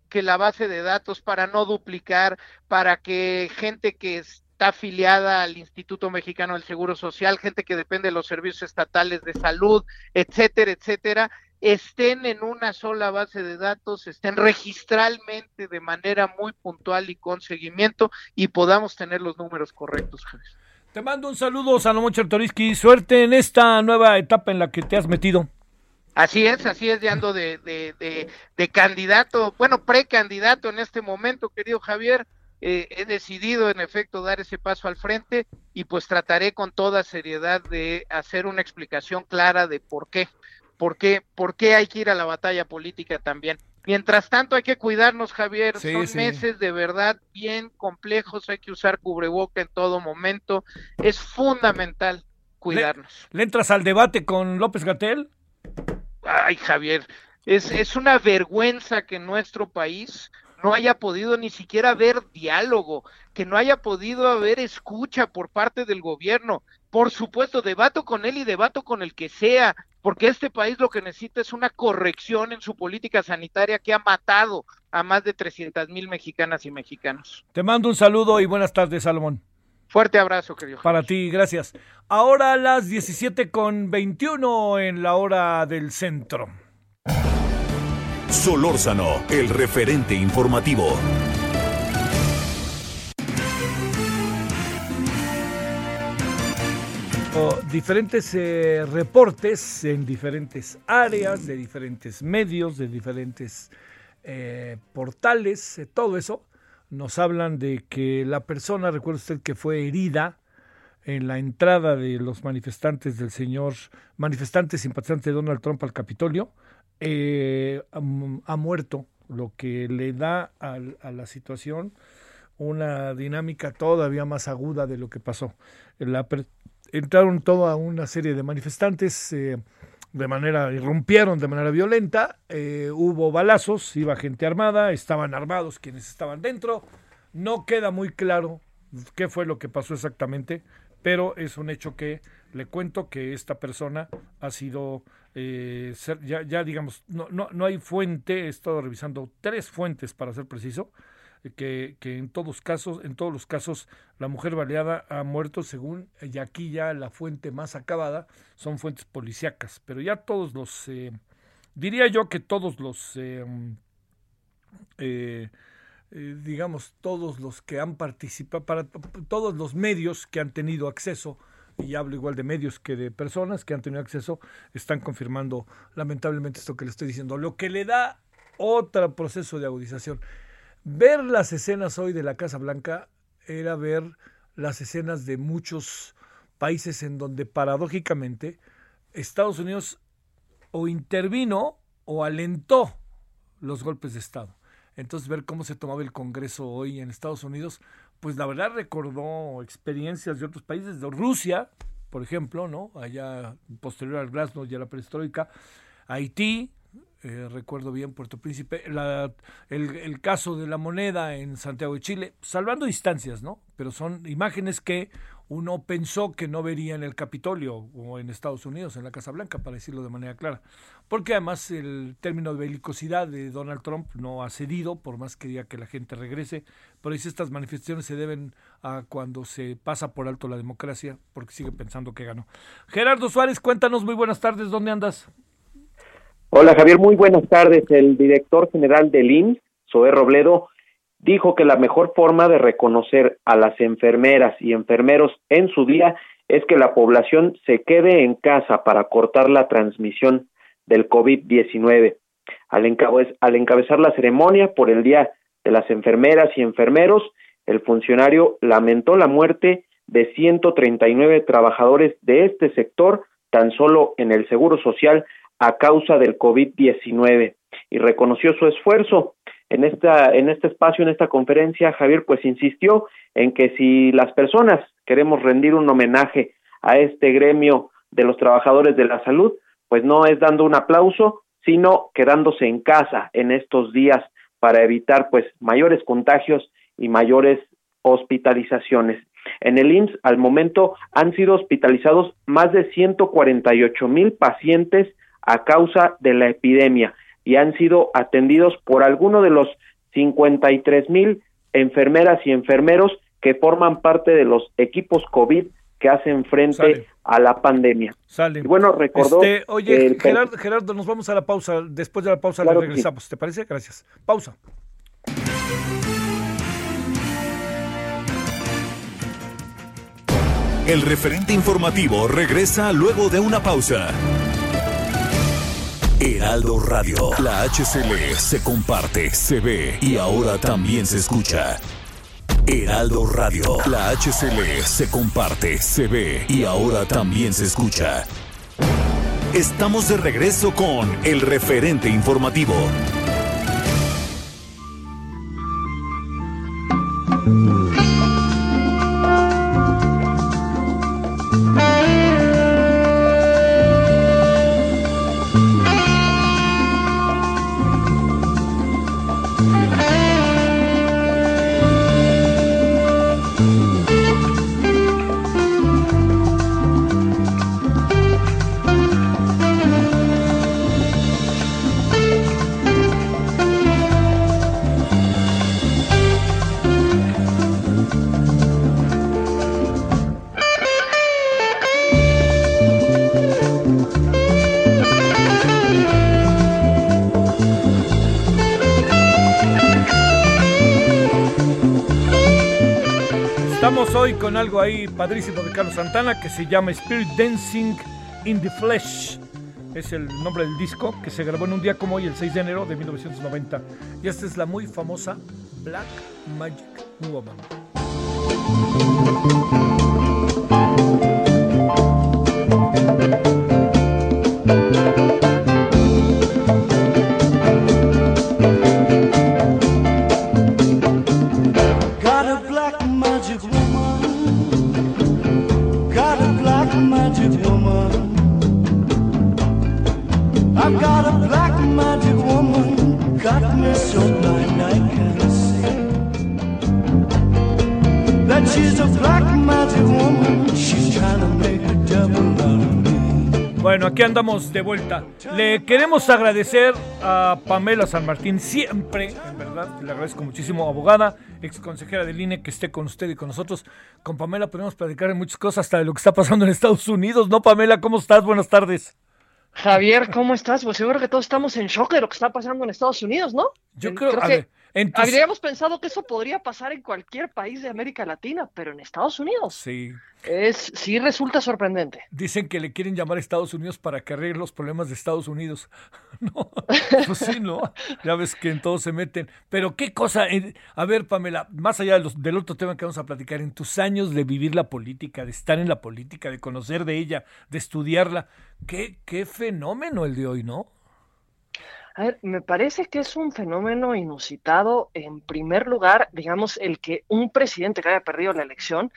que la base de datos, para no duplicar, para que gente que está afiliada al Instituto Mexicano del Seguro Social, gente que depende de los servicios estatales de salud, etcétera, etcétera, estén en una sola base de datos, estén registralmente de manera muy puntual y con seguimiento y podamos tener los números correctos, Te mando un saludo, Salomón Chertoriski. Suerte en esta nueva etapa en la que te has metido. Así es, así es, ya ando de, de, de, candidato, bueno, precandidato en este momento, querido Javier. Eh, he decidido en efecto dar ese paso al frente y pues trataré con toda seriedad de hacer una explicación clara de por qué por qué, por qué hay que ir a la batalla política también. Mientras tanto hay que cuidarnos, Javier. Son meses de verdad bien complejos. Hay que usar cubreboca en todo momento. Es fundamental cuidarnos. ¿Le, entras al debate con López Gatel? Ay, Javier, es, es una vergüenza que nuestro país no haya podido ni siquiera haber diálogo, que no haya podido haber escucha por parte del gobierno. Por supuesto, debato con él y debato con el que sea, porque este país lo que necesita es una corrección en su política sanitaria que ha matado a más de 300 mil mexicanas y mexicanos. Te mando un saludo y buenas tardes, Salomón. Fuerte abrazo, querido. Para ti, gracias. Ahora a las 17 con 21 en la hora del centro. Solórzano, el referente informativo. Diferentes eh, reportes en diferentes áreas, de diferentes medios, de diferentes eh, portales, eh, todo eso, nos hablan de que la persona, recuerda usted que fue herida en la entrada de los manifestantes del señor, manifestantes simpatizantes de Donald Trump al Capitolio, ha, muerto, lo que le da a, a la situación una dinámica todavía más aguda de lo que pasó. La, entraron toda una serie de manifestantes eh, de manera, irrumpieron de manera violenta, eh, hubo balazos, iba gente armada, estaban armados quienes estaban dentro, no queda muy claro qué fue lo que pasó exactamente, pero es un hecho que le cuento que esta persona ha sido, eh, ya, ya digamos, no, no, no hay fuente, he estado revisando tres fuentes para ser preciso, que, en todos casos, en todos los casos, la mujer baleada ha muerto según, y aquí ya la fuente más acabada son fuentes policíacas, pero ya todos los, eh, diría yo que todos los, eh, eh, digamos, todos los que han participado, para todos los medios que han tenido acceso, y hablo igual de medios que de personas que han tenido acceso, están confirmando lamentablemente esto que le estoy diciendo, lo que le da otro proceso de agudización. Ver las escenas hoy de la Casa Blanca era ver las escenas de muchos países en donde paradójicamente Estados Unidos o intervino o alentó los golpes de Estado. Entonces ver cómo se tomaba el Congreso hoy en Estados Unidos, pues la verdad recordó experiencias de otros países, de Rusia, por ejemplo, ¿no? Allá posterior al Glasnost y a la perestroika, Haití, eh, recuerdo bien, Puerto Príncipe, la, el, el, caso de la moneda en Santiago de Chile, salvando distancias, ¿no? Pero son imágenes que uno pensó que no vería en el Capitolio o en Estados Unidos, en la Casa Blanca, para decirlo de manera clara. Porque además el término de belicosidad de Donald Trump no ha cedido, por más que diga que la gente regrese, pero dice estas manifestaciones se deben a cuando se pasa por alto la democracia, porque sigue pensando que ganó. Gerardo Suárez, cuéntanos, muy buenas tardes, ¿dónde andas? Hola Javier, muy buenas tardes. El director general del IMSS, Zoé Robledo, dijo que la mejor forma de reconocer a las enfermeras y enfermeros en su día es que la población se quede en casa para cortar la transmisión del COVID-19. Al, encabezar la ceremonia por el Día de las Enfermeras y Enfermeros, el funcionario lamentó la muerte de 139 trabajadores de este sector tan solo en el Seguro Social a causa del COVID-19 y reconoció su esfuerzo en esta en este espacio en esta conferencia Javier pues insistió en que si las personas queremos rendir un homenaje a este gremio de los trabajadores de la salud pues no es dando un aplauso sino quedándose en casa en estos días para evitar pues mayores contagios y mayores hospitalizaciones. En el IMSS al momento han sido hospitalizados más de 148 mil pacientes a causa de la epidemia y han sido atendidos por alguno de los 53 mil enfermeras y enfermeros que forman parte de los equipos COVID que hacen frente a la pandemia. Sale. Y bueno, recordó. Este, oye, Gerardo, nos vamos a la pausa. Después de la pausa le regresamos. ¿Te parece? Gracias. Pausa. El referente informativo regresa luego de una pausa. Heraldo Radio. La HCL se comparte, se ve y ahora también se escucha. Heraldo Radio. La HCL se comparte, se ve y ahora también se escucha. Estamos de regreso con el referente informativo. Algo ahí padrísimo de Carlos Santana que se llama Spirit Dancing in the Flesh. Es el nombre del disco que se grabó en un día como hoy, el 6 de enero de 1990. Y esta es la muy famosa Black Magic Woman. Andamos de vuelta. Le queremos agradecer a Pamela San Martín, siempre, en verdad, le agradezco muchísimo, abogada, ex consejera del INE, que esté con usted y con nosotros. Con Pamela podemos platicar de muchas cosas, hasta de lo que está pasando en Estados Unidos, ¿no, Pamela? ¿Cómo estás? Buenas tardes. Javier, ¿cómo estás? Pues seguro que todos estamos en shock de lo que está pasando en Estados Unidos, ¿no? Yo creo, que habríamos pensado que eso podría pasar en cualquier país de América Latina, pero en Estados Unidos. Sí. Es, sí resulta sorprendente. Dicen que le quieren llamar a Estados Unidos para que arregle los problemas de Estados Unidos. no, pues sí, ¿no? Ya ves que en todo se meten. Pero qué cosa, a ver, Pamela, más allá del otro tema que vamos a platicar, en tus años de vivir la política, de estar en la política, de conocer de ella, de estudiarla, qué, qué fenómeno el de hoy, ¿no? A ver, me parece que es un fenómeno inusitado, en primer lugar, digamos, el que un presidente que haya perdido la elección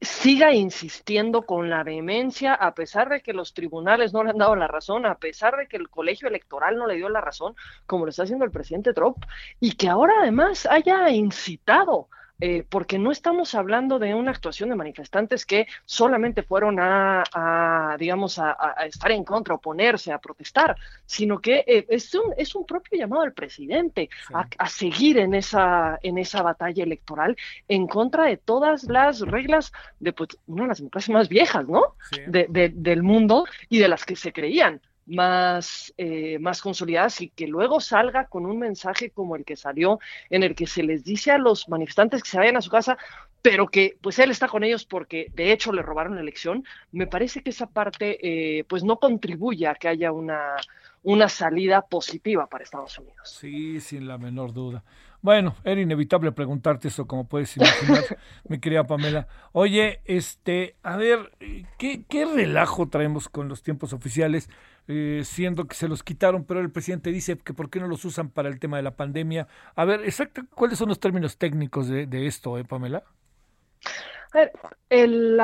siga insistiendo con la vehemencia, a pesar de que los tribunales no le han dado la razón, a pesar de que el colegio electoral no le dio la razón, como lo está haciendo el presidente Trump, y que ahora además haya incitado eh, porque no estamos hablando de una actuación de manifestantes que solamente fueron a, digamos, a, estar en contra, oponerse, a protestar, sino que eh, es, un, es un propio llamado al presidente a, seguir en esa, en esa batalla electoral en contra de todas las reglas de pues, una de las democracias más viejas, ¿no? del mundo y de las que se creían más, eh, más consolidadas y que luego salga con un mensaje como el que salió, en el que se les dice a los manifestantes que se vayan a su casa, pero que pues él está con ellos porque de hecho le robaron la elección, me parece que esa parte eh, pues no contribuye a que haya una, una salida positiva para Estados Unidos. Sí, sin la menor duda. Bueno, era inevitable preguntarte eso, como puedes imaginar, mi querida Pamela. Oye, este, a ver, ¿qué, qué relajo traemos con los tiempos oficiales? Eh, siendo que se los quitaron, pero el presidente dice que por qué no los usan para el tema de la pandemia. A ver, exacto, ¿cuáles son los términos técnicos de, esto, eh, Pamela? El,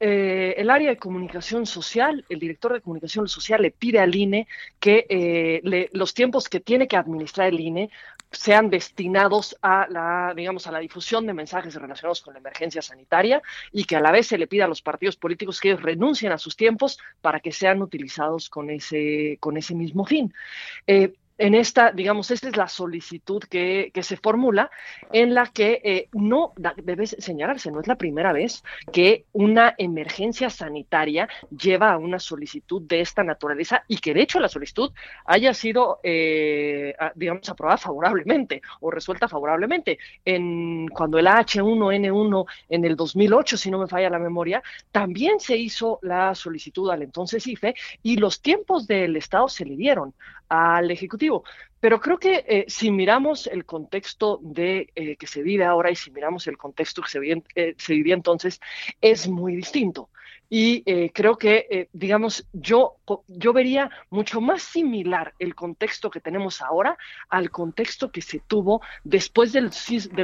eh, el, área de comunicación social, el director de comunicación social le pide al INE que eh, los tiempos que tiene que administrar el INE sean destinados a la, digamos, a la difusión de mensajes relacionados con la emergencia sanitaria y que a la vez se le pida a los partidos políticos que ellos renuncien a sus tiempos para que sean utilizados con ese, con ese mismo fin. Eh, en esta, digamos, esta es la solicitud que, se formula en la que eh, no debe señalarse, no es la primera vez que una emergencia sanitaria lleva a una solicitud de esta naturaleza y que de hecho la solicitud haya sido, eh, digamos, aprobada favorablemente o resuelta favorablemente. En, cuando el H1N1 en el 2008, si no me falla la memoria, también se hizo la solicitud al entonces IFE y los tiempos del Estado se le dieron al Ejecutivo. Pero creo que eh, si miramos el contexto de eh, que se vive ahora y si miramos el contexto que se, eh, vivía entonces, es muy distinto. Y creo que, digamos, yo, yo vería mucho más similar el contexto que tenemos ahora al contexto que se tuvo después de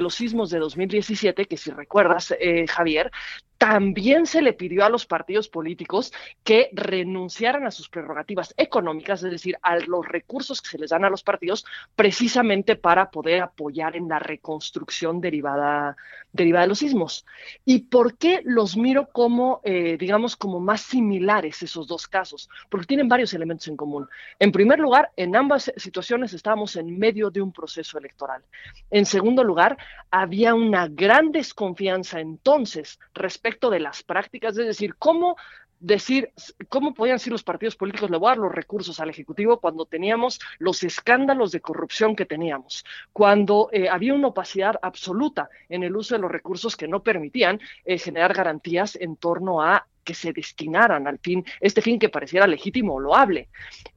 los sismos de 2017, que si recuerdas, Javier, también se le pidió a los partidos políticos que renunciaran a sus prerrogativas económicas, es decir, a los recursos que se les dan a los partidos, precisamente para poder apoyar en la reconstrucción derivada, derivada de los sismos. ¿Y por qué los miro como, eh, digamos, como más similares esos dos casos? Porque tienen varios elementos en común. En primer lugar, en ambas situaciones estábamos en medio de un proceso electoral. En segundo lugar, había una gran desconfianza entonces respecto respecto de las prácticas, es decir, cómo decir cómo podían ser los partidos políticos le los recursos al Ejecutivo cuando teníamos los escándalos de corrupción que teníamos, cuando eh, había una opacidad absoluta en el uso de los recursos que no permitían eh, generar garantías en torno a que se destinaran al fin, este fin que pareciera legítimo o loable.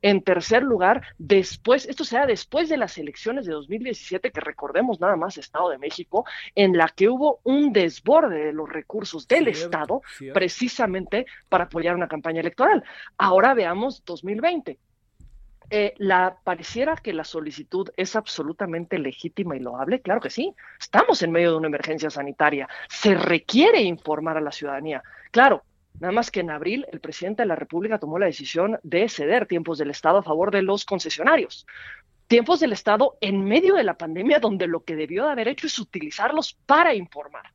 En tercer lugar, después, esto se da después de las elecciones de 2017, que recordemos nada más Estado de México, en la que hubo un desborde de los recursos del Estado precisamente para apoyar una campaña electoral. Ahora veamos 2020. Eh, la pareciera que la solicitud es absolutamente legítima y loable, claro que sí. Estamos en medio de una emergencia sanitaria. Se requiere informar a la ciudadanía. Claro, Nada más que en abril el presidente de la República tomó la decisión de ceder tiempos del Estado a favor de los concesionarios. Tiempos del Estado en medio de la pandemia donde lo que debió de haber hecho es utilizarlos para informar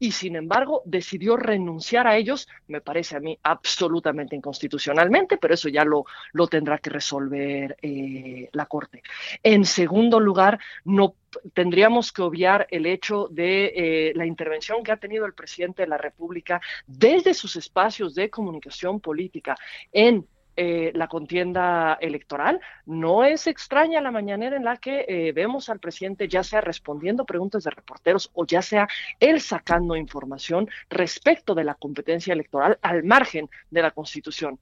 y sin embargo decidió renunciar a ellos, me parece a mí absolutamente inconstitucionalmente, pero eso ya lo, lo tendrá que resolver eh, la Corte. En segundo lugar, no tendríamos que obviar el hecho de eh, la intervención que ha tenido el presidente de la República desde sus espacios de comunicación política en eh, la contienda electoral. No es extraña la mañanera en la que eh, vemos al presidente ya sea respondiendo preguntas de reporteros o ya sea él sacando información respecto de la competencia electoral al margen de la Constitución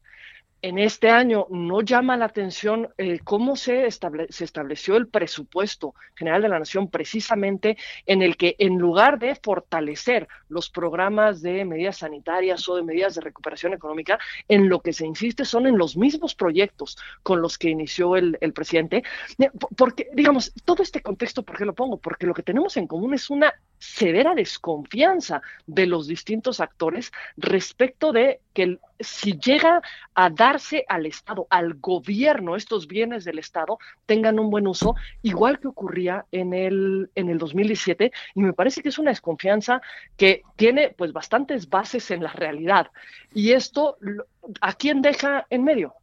en este año no llama la atención eh, cómo se, se, estableció el presupuesto general de la nación precisamente en el que en lugar de fortalecer los programas de medidas sanitarias o de medidas de recuperación económica, en lo que se insiste son en los mismos proyectos con los que inició el, el presidente. Porque, digamos, todo este contexto, ¿por qué lo pongo? Porque lo que tenemos en común es una severa desconfianza de los distintos actores respecto de que si llega a darse al Estado, al gobierno, estos bienes del Estado tengan un buen uso, igual que ocurría en el, en el 2017, y me parece que es una desconfianza que tiene pues bastantes bases en la realidad. Y esto, ¿a quién deja en medio?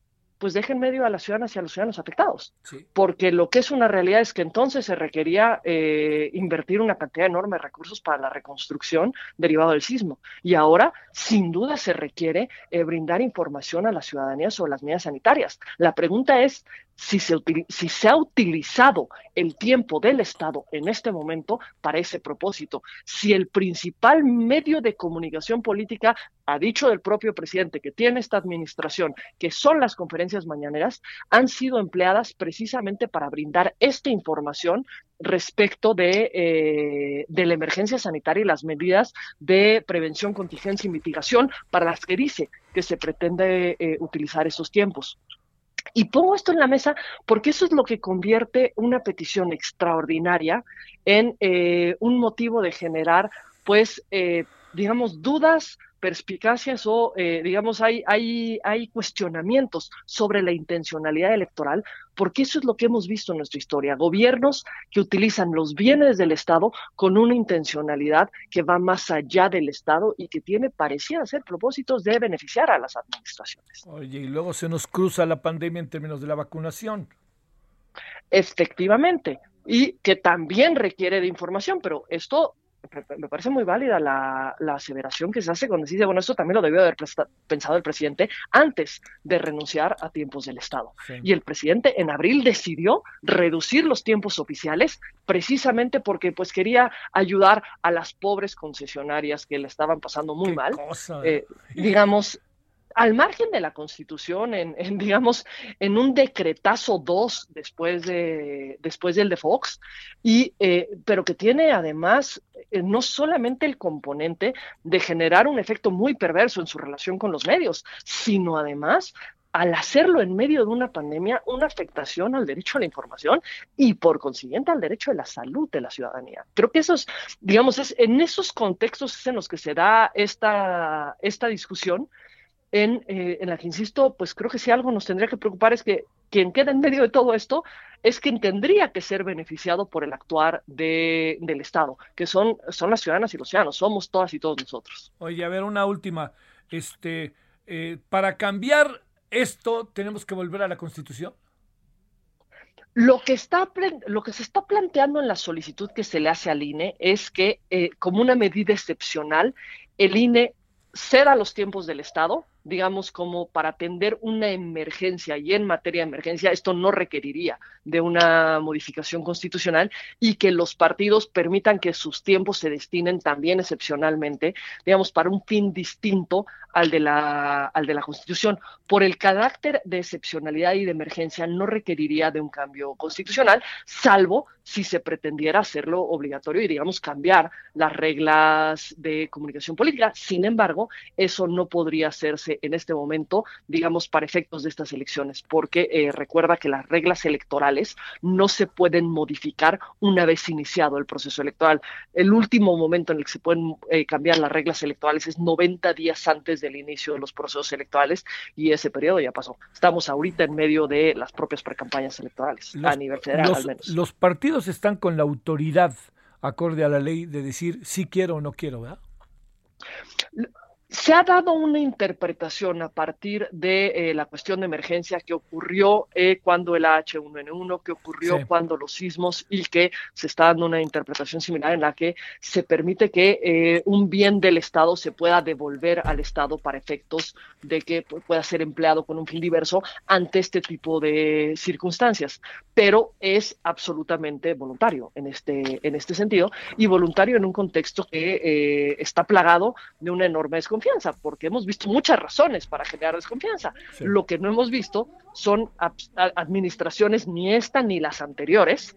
Pues deja en medio a las ciudadanas y a los ciudadanos afectados. Porque lo que es una realidad es que entonces se requería eh, invertir una cantidad enorme de recursos para la reconstrucción derivado del sismo. Y ahora, sin duda, se requiere eh, brindar información a la ciudadanía sobre las medidas sanitarias. La pregunta es si se, si se ha utilizado el tiempo del Estado en este momento para ese propósito, si el principal medio de comunicación política ha dicho del propio presidente que tiene esta administración, que son las conferencias mañaneras, han sido empleadas precisamente para brindar esta información respecto de, eh, la emergencia sanitaria y las medidas de prevención, contingencia y mitigación para las que dice que se pretende eh, utilizar estos tiempos. Y pongo esto en la mesa porque eso es lo que convierte una petición extraordinaria en eh, un motivo de generar, pues, eh, digamos, dudas, perspicacias o, eh, digamos, hay, hay, hay cuestionamientos sobre la intencionalidad electoral, porque eso es lo que hemos visto en nuestra historia. Gobiernos que utilizan los bienes del Estado con una intencionalidad que va más allá del Estado y que tiene, pareciera ser, propósitos de beneficiar a las administraciones. Oye, y luego se nos cruza la pandemia en términos de la vacunación. Efectivamente, y que también requiere de información, pero esto me parece muy válida la, aseveración que se hace cuando se dice, bueno, esto también lo debió haber pensado el presidente antes de renunciar a tiempos del Estado. Y el presidente en abril decidió reducir los tiempos oficiales precisamente porque pues quería ayudar a las pobres concesionarias que le estaban pasando muy mal. Eh, digamos, al margen de la Constitución, en, digamos, en un decretazo 2 después, de, después del de Fox, y, eh, pero que tiene además eh, no solamente el componente de generar un efecto muy perverso en su relación con los medios, sino además al hacerlo en medio de una pandemia, una afectación al derecho a la información y por consiguiente al derecho a la salud de la ciudadanía. Creo que esos, digamos, es en esos contextos en los que se da esta, esta discusión eh, en, la que insisto, pues creo que si algo nos tendría que preocupar es que quien queda en medio de todo esto es quien tendría que ser beneficiado por el actuar de, del Estado, que son, son las ciudadanas y los ciudadanos, somos todas y todos nosotros. Oye, a ver, una última. Este, eh, para cambiar esto, ¿tenemos que volver a la Constitución? Lo que, está, lo que se está planteando en la solicitud que se le hace al INE es que, eh, como una medida excepcional, el INE ceda los tiempos del Estado, digamos, como para atender una emergencia y en materia de emergencia esto no requeriría de una modificación constitucional y que los partidos permitan que sus tiempos se destinen también excepcionalmente, digamos, para un fin distinto al de la, al de la Constitución. Por el carácter de excepcionalidad y de emergencia no requeriría de un cambio constitucional, salvo si se pretendiera hacerlo obligatorio y, digamos, cambiar las reglas de comunicación política. Sin embargo, eso no podría hacerse en este momento, digamos, para efectos de estas elecciones, porque eh, recuerda que las reglas electorales no se pueden modificar una vez iniciado el proceso electoral. El último momento en el que se pueden eh, cambiar las reglas electorales es 90 días antes del inicio de los procesos electorales y ese periodo ya pasó. Estamos ahorita en medio de las propias precampañas electorales a nivel federal los, al menos. Los partidos están con la autoridad acorde a la ley de decir si quiero o no quiero, ¿verdad? Se ha dado una interpretación a partir de eh, la cuestión de emergencia que ocurrió eh, cuando el H1N1, que ocurrió cuando los sismos y que se está dando una interpretación similar en la que se permite que eh, un bien del Estado se pueda devolver al Estado para efectos de que pueda ser empleado con un fin diverso ante este tipo de circunstancias. Pero es absolutamente voluntario en este, en este sentido y voluntario en un contexto que está plagado de una enorme desconfianza porque hemos visto muchas razones para generar desconfianza. Lo que no hemos visto son administraciones ni esta ni las anteriores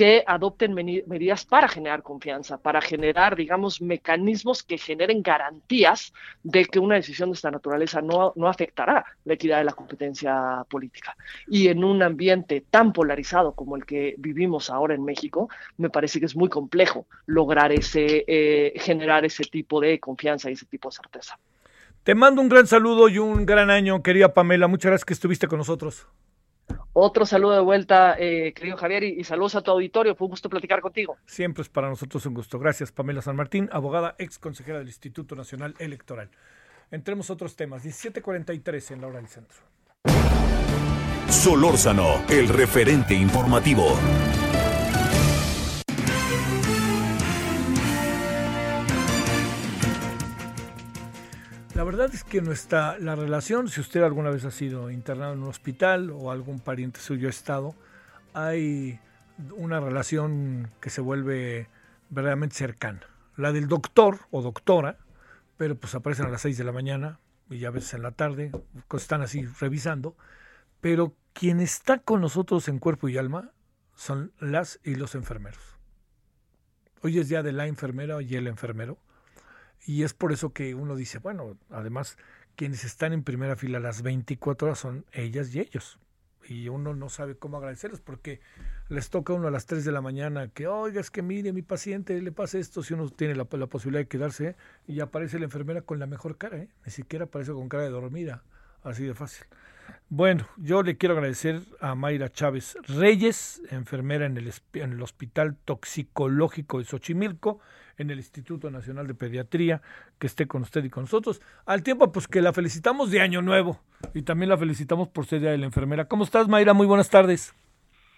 que adopten medidas para generar confianza, para generar, digamos, mecanismos que generen garantías de que una decisión de esta naturaleza no, no afectará la equidad de la competencia política. Y en un ambiente tan polarizado como el que vivimos ahora en México, me parece que es muy complejo lograr ese, eh, generar ese tipo de confianza y ese tipo de certeza. Te mando un gran saludo y un gran año, querida Pamela. Muchas gracias que estuviste con nosotros. Otro saludo de vuelta, eh, querido Javier, y, saludos a tu auditorio. Fue un gusto platicar contigo. Siempre es para nosotros un gusto. Gracias, Pamela San Martín, abogada, ex consejera del Instituto Nacional Electoral. Entremos a otros temas. 17:43 en la hora del centro. Solórzano, el referente informativo. Verdad es que no está la relación, si usted alguna vez ha sido internado en un hospital o algún pariente suyo ha estado, hay una relación que se vuelve verdaderamente cercana. La del doctor o doctora, pero pues aparecen a las 6 de la mañana y a veces en la tarde, están así revisando, pero quien está con nosotros en cuerpo y alma son las y los enfermeros. Hoy es día de la enfermera y el enfermero y es por eso que uno dice, bueno, además, quienes están en primera fila las 24 horas son ellas y ellos. Y uno no sabe cómo agradecerles porque les toca a uno a las 3 de la mañana que, oiga, es que mire, mi paciente le pasa esto, si uno tiene la, posibilidad de quedarse y aparece la enfermera con la mejor cara, ¿eh? ni siquiera aparece con cara de dormida, así de fácil. Bueno, yo le quiero agradecer a Mayra Chávez Reyes, enfermera en el, en el Hospital Toxicológico de Xochimilco, en el Instituto Nacional de Pediatría, que esté con usted y con nosotros. Al tiempo, pues que la felicitamos de Año Nuevo y también la felicitamos por ser Día de la Enfermera. ¿Cómo estás, Mayra? Muy buenas tardes.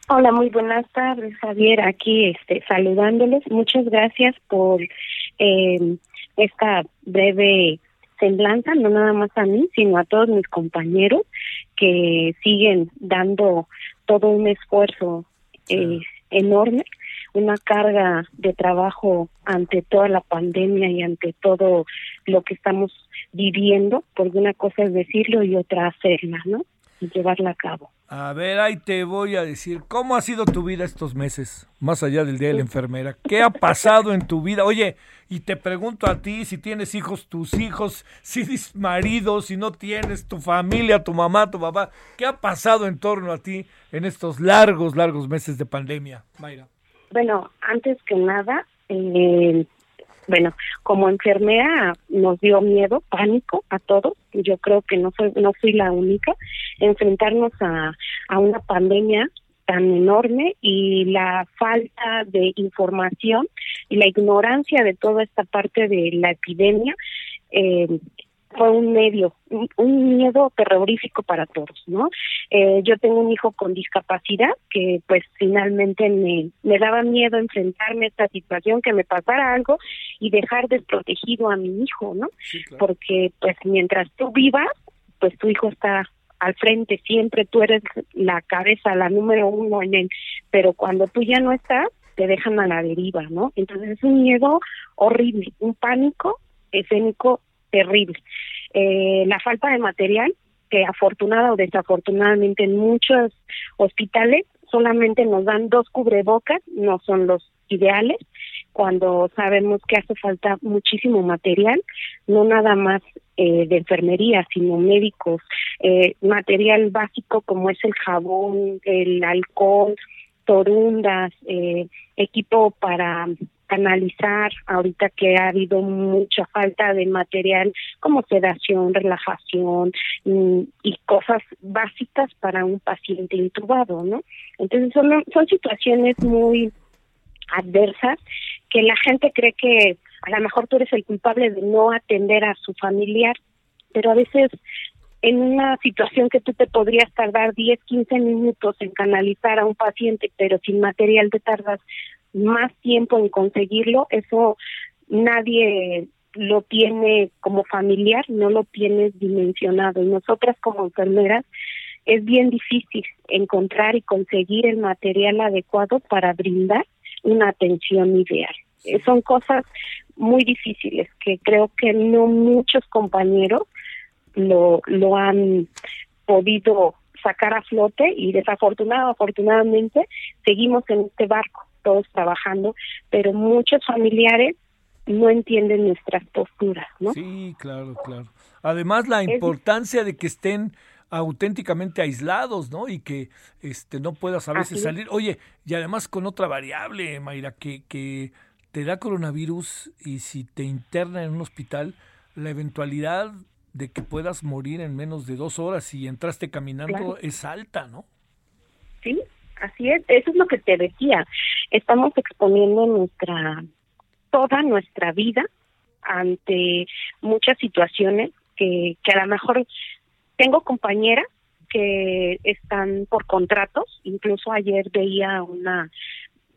Hola, muy buenas tardes, Javier. Aquí este, saludándoles. Muchas gracias por eh, esta breve semblanza, no nada más a mí, sino a todos mis compañeros que siguen dando todo un esfuerzo eh, enorme una carga de trabajo ante toda la pandemia y ante todo lo que estamos viviendo, porque una cosa es decirlo y otra hacerla, ¿no? Y llevarla a cabo. A ver, ahí te voy a decir, ¿cómo ha sido tu vida estos meses, más allá del Día de la Enfermera? ¿Qué ha pasado en tu vida? Oye, y te pregunto a ti, si tienes hijos, tus hijos, si tienes marido, si no tienes, tu familia, tu mamá, tu papá, ¿qué ha pasado en torno a ti en estos largos, largos meses de pandemia, Mayra? Bueno, antes que nada, eh, bueno, como enfermera nos dio miedo, pánico a todos. Yo creo que no fue, no fui la única. Enfrentarnos a, a una pandemia tan enorme y la falta de información y la ignorancia de toda esta parte de la epidemia eh, fue un medio, un, miedo terrorífico para todos, ¿no? Eh, yo tengo un hijo con discapacidad que pues finalmente me, me daba miedo enfrentarme a esta situación, que me pasara algo y dejar desprotegido a mi hijo, ¿no? Porque pues mientras tú vivas, pues tu hijo está al frente, siempre tú eres la cabeza, la número uno en él, pero cuando tú ya no estás, te dejan a la deriva, ¿no? Entonces es un miedo horrible, un pánico escénico terrible. Eh, la falta de material, que afortunada o desafortunadamente en muchos hospitales solamente nos dan dos cubrebocas, no son los ideales, cuando sabemos que hace falta muchísimo material, no nada más eh, de enfermería, sino médicos, eh, material básico como es el jabón, el alcohol, torundas, eh, equipo para canalizar ahorita que ha habido mucha falta de material como sedación, relajación mm, y cosas básicas para un paciente intubado, ¿no? Entonces son, son situaciones muy adversas que la gente cree que a lo mejor tú eres el culpable de no atender a su familiar, pero a veces en una situación que tú te podrías tardar 10, 15 minutos en canalizar a un paciente, pero sin material te tardas más tiempo en conseguirlo, eso nadie lo tiene como familiar, no lo tienes dimensionado. Y nosotras como enfermeras es bien difícil encontrar y conseguir el material adecuado para brindar una atención ideal. Son cosas muy difíciles que creo que no muchos compañeros lo, lo han podido sacar a flote y desafortunadamente, afortunadamente, seguimos en este barco, todos trabajando, pero muchos familiares no entienden nuestras posturas, ¿no? Sí, claro, claro. Además, la importancia de que estén auténticamente aislados, ¿no? Y que este no puedas a veces salir. Oye, y además con otra variable, Mayra, que, que te da coronavirus y si te interna en un hospital, la eventualidad de que puedas morir en menos de dos horas si entraste caminando es alta, ¿no? Sí, así es. Eso es lo que te decía. Estamos exponiendo nuestra toda nuestra vida ante muchas situaciones que, que a lo mejor tengo compañeras que están por contratos, incluso ayer veía una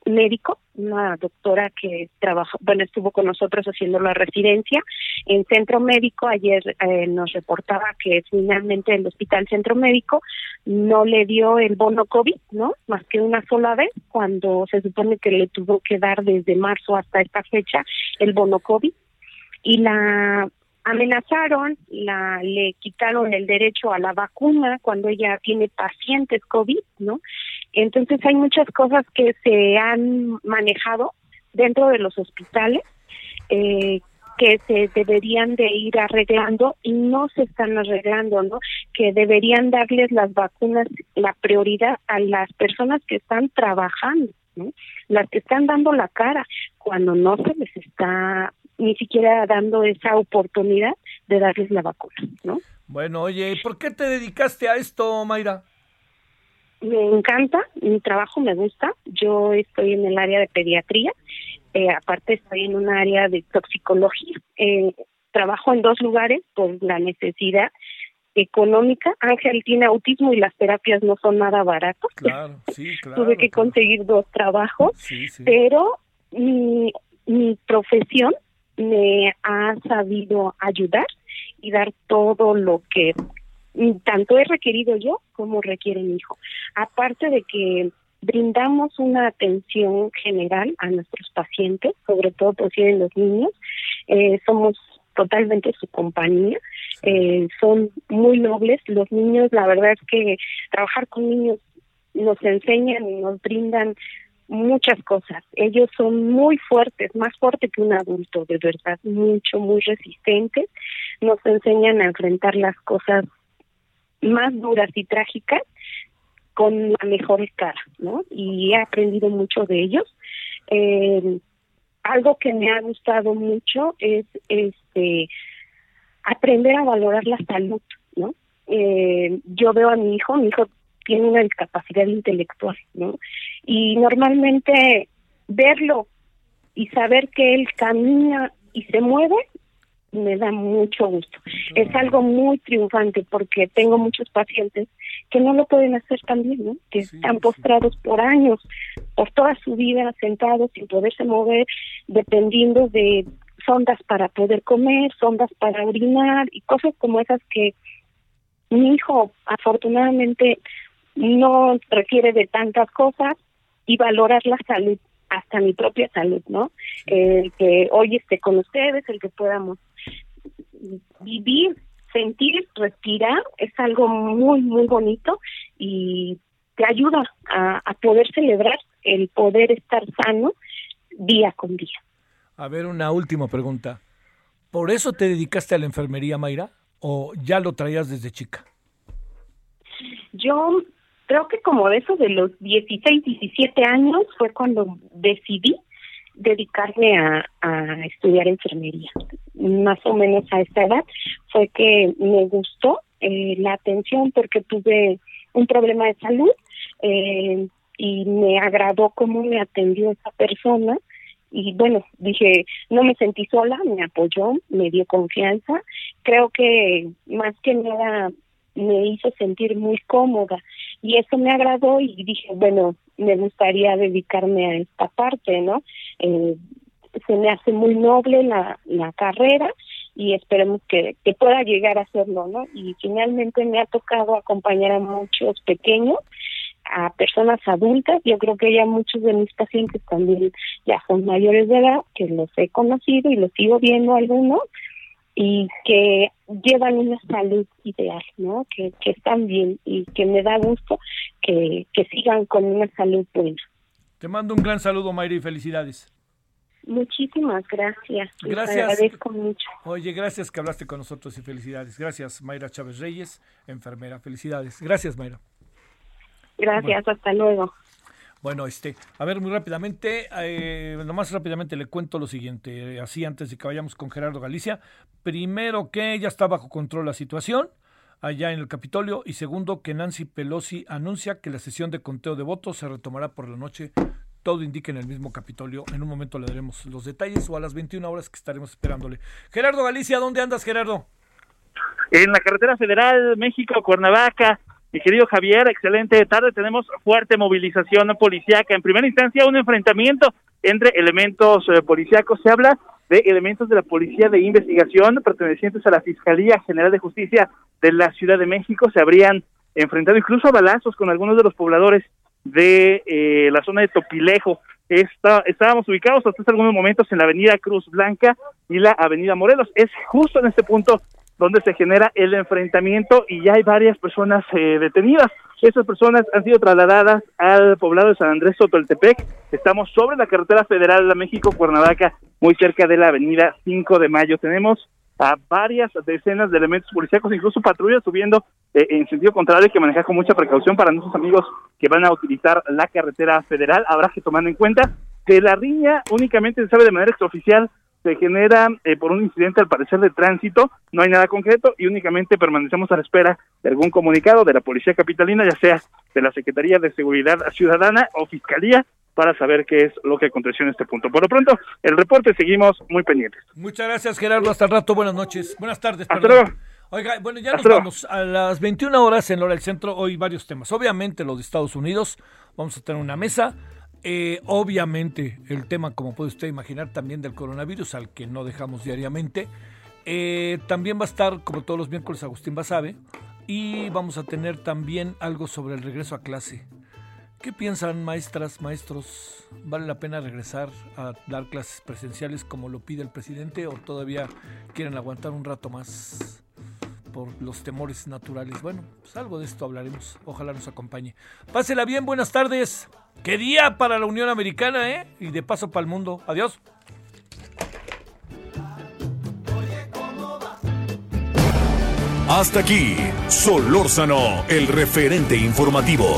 médico, una doctora que trabajó, bueno, estuvo con nosotros haciendo la residencia en centro médico. Ayer eh, nos reportaba que finalmente el hospital centro médico no le dio el bono COVID, ¿no? Más que una sola vez, cuando se supone que le tuvo que dar desde marzo hasta esta fecha el bono COVID. Y la amenazaron, la, le quitaron el derecho a la vacuna cuando ella tiene pacientes COVID, ¿no? Entonces hay muchas cosas que se han manejado dentro de los hospitales eh, que se deberían de ir arreglando y no se están arreglando, ¿no? Que deberían darles las vacunas la prioridad a las personas que están trabajando, ¿no? Las que están dando la cara cuando no se les está ni siquiera dando esa oportunidad de darles la vacuna, ¿no? Bueno, oye, ¿y por qué te dedicaste a esto, Mayra? Me encanta, mi trabajo me gusta. Yo estoy en el área de pediatría, eh, aparte estoy en un área de toxicología. Eh, trabajo en dos lugares por la necesidad económica. Ángel tiene autismo y las terapias no son nada baratas. Claro, sí, claro. Tuve que conseguir dos trabajos, Sí, sí. pero mi, mi profesión me ha sabido ayudar y dar todo lo que tanto he requerido yo como requiere mi hijo. Aparte de que brindamos una atención general a nuestros pacientes, sobre todo pues tienen los niños, eh, somos totalmente su compañía, eh, son muy nobles, los niños, la verdad es que trabajar con niños nos enseñan y nos brindan muchas cosas. Ellos son muy fuertes, más fuertes que un adulto, de verdad, mucho, muy resistentes. Nos enseñan a enfrentar las cosas más duras y trágicas con la mejor cara, ¿no? Y he aprendido mucho de ellos. Eh, algo que me ha gustado mucho es este aprender a valorar la salud, ¿no? Eh, yo veo a mi hijo, mi hijo tiene una discapacidad intelectual, ¿no? Y normalmente verlo y saber que él camina y se mueve me da mucho gusto. Es algo muy triunfante porque tengo muchos pacientes que no lo pueden hacer también, ¿no? Que están postrados por años, por toda su vida sentados sin poderse mover, dependiendo de sondas para poder comer, sondas para orinar y cosas como esas que mi hijo afortunadamente no requiere de tantas cosas y valorar la salud, hasta mi propia salud, ¿no? El que hoy esté con ustedes, el que podamos vivir, sentir, respirar, es algo muy, muy bonito y te ayuda a, a poder celebrar el poder estar sano día con día. A ver, una última pregunta. ¿Por eso te dedicaste a la enfermería, Mayra? ¿O ya lo traías desde chica? Yo creo que como de eso de los 16, 17 años fue cuando decidí dedicarme a, estudiar enfermería. Más o menos a esta edad fue que me gustó eh, la atención porque tuve un problema de salud eh, y me agradó cómo me atendió esa persona y bueno, dije, no me sentí sola, me apoyó, me dio confianza. Creo que más que nada me hizo sentir muy cómoda y eso me agradó y dije, bueno, me gustaría dedicarme a esta parte, ¿no? Eh, se me hace muy noble la, la carrera y esperemos que, que pueda llegar a hacerlo, ¿no? Y finalmente me ha tocado acompañar a muchos pequeños, a personas adultas, yo creo que ya muchos de mis pacientes también ya son mayores de edad, que los he conocido y los sigo viendo algunos, y que llevan una salud ideal, ¿no? Que, que están bien y que me da gusto que, que sigan con una salud buena. Te mando un gran saludo, Mayra, y felicidades. Muchísimas gracias. Gracias. Les agradezco mucho. Oye, gracias que hablaste con nosotros y felicidades. Gracias, Mayra Chávez Reyes, enfermera. Felicidades. Gracias, Mayra. Gracias, hasta luego. Bueno, este, a ver, muy rápidamente, eh, nomás rápidamente le cuento lo siguiente, así antes de que vayamos con Gerardo Galicia. Primero, que ya está bajo control la situación allá en el Capitolio y segundo, que Nancy Pelosi anuncia que la sesión de conteo de votos se retomará por la noche. Todo indica en el mismo Capitolio. En un momento le daremos los detalles o a las 21 horas que estaremos esperándole. Gerardo Galicia, ¿dónde andas, Gerardo? En la carretera federal México-Cuernavaca. Mi querido Javier, excelente tarde. Tenemos fuerte movilización policíaca. En primera instancia, un enfrentamiento entre elementos eh, policíacos. Se habla de elementos de la Policía de Investigación pertenecientes a la Fiscalía General de Justicia de la Ciudad de México. Se habrían enfrentado incluso a balazos con algunos de los pobladores de eh, la zona de Topilejo. Está, estábamos ubicados hasta hace algunos momentos en la avenida Cruz Blanca y la avenida Morelos. Es justo en este punto donde se genera el enfrentamiento y ya hay varias personas eh, detenidas. Esas personas han sido trasladadas al poblado de San Andrés Sotoltepec. Estamos sobre la carretera federal de México-Cuernavaca, muy cerca de la avenida 5 de Mayo. Tenemos a varias decenas de elementos policíacos, incluso patrullas subiendo eh, en sentido contrario, que manejar con mucha precaución para nuestros amigos que van a utilizar la carretera federal. Habrá que tomar en cuenta que la riña únicamente se sabe de manera extraoficial se genera eh, por un incidente al parecer de tránsito, no hay nada concreto y únicamente permanecemos a la espera de algún comunicado de la Policía Capitalina, ya sea de la Secretaría de Seguridad Ciudadana o Fiscalía, para saber qué es lo que aconteció en este punto. Por lo pronto, el reporte seguimos muy pendientes. Muchas gracias, Gerardo. Hasta el rato. Buenas noches. Buenas tardes. Hasta luego. Oiga, bueno, ya nos vamos. A las 21 horas en Hora del Centro, hoy varios temas. Obviamente los de Estados Unidos. Vamos a tener una mesa. Eh, obviamente el tema, como puede usted imaginar, también del coronavirus, al que no dejamos diariamente. Eh, también va a estar, como todos los miércoles, Agustín Basabe. Y vamos a tener también algo sobre el regreso a clase. ¿Qué piensan maestras, maestros? ¿Vale la pena regresar a dar clases presenciales como lo pide el presidente o todavía quieren aguantar un rato más por los temores naturales? Bueno, pues algo de esto hablaremos. Ojalá nos acompañe. Pásela bien, buenas tardes. Qué día para la Unión Americana, ¿eh? Y de paso para el mundo. Adiós. Hasta aquí, Solórzano, el referente informativo.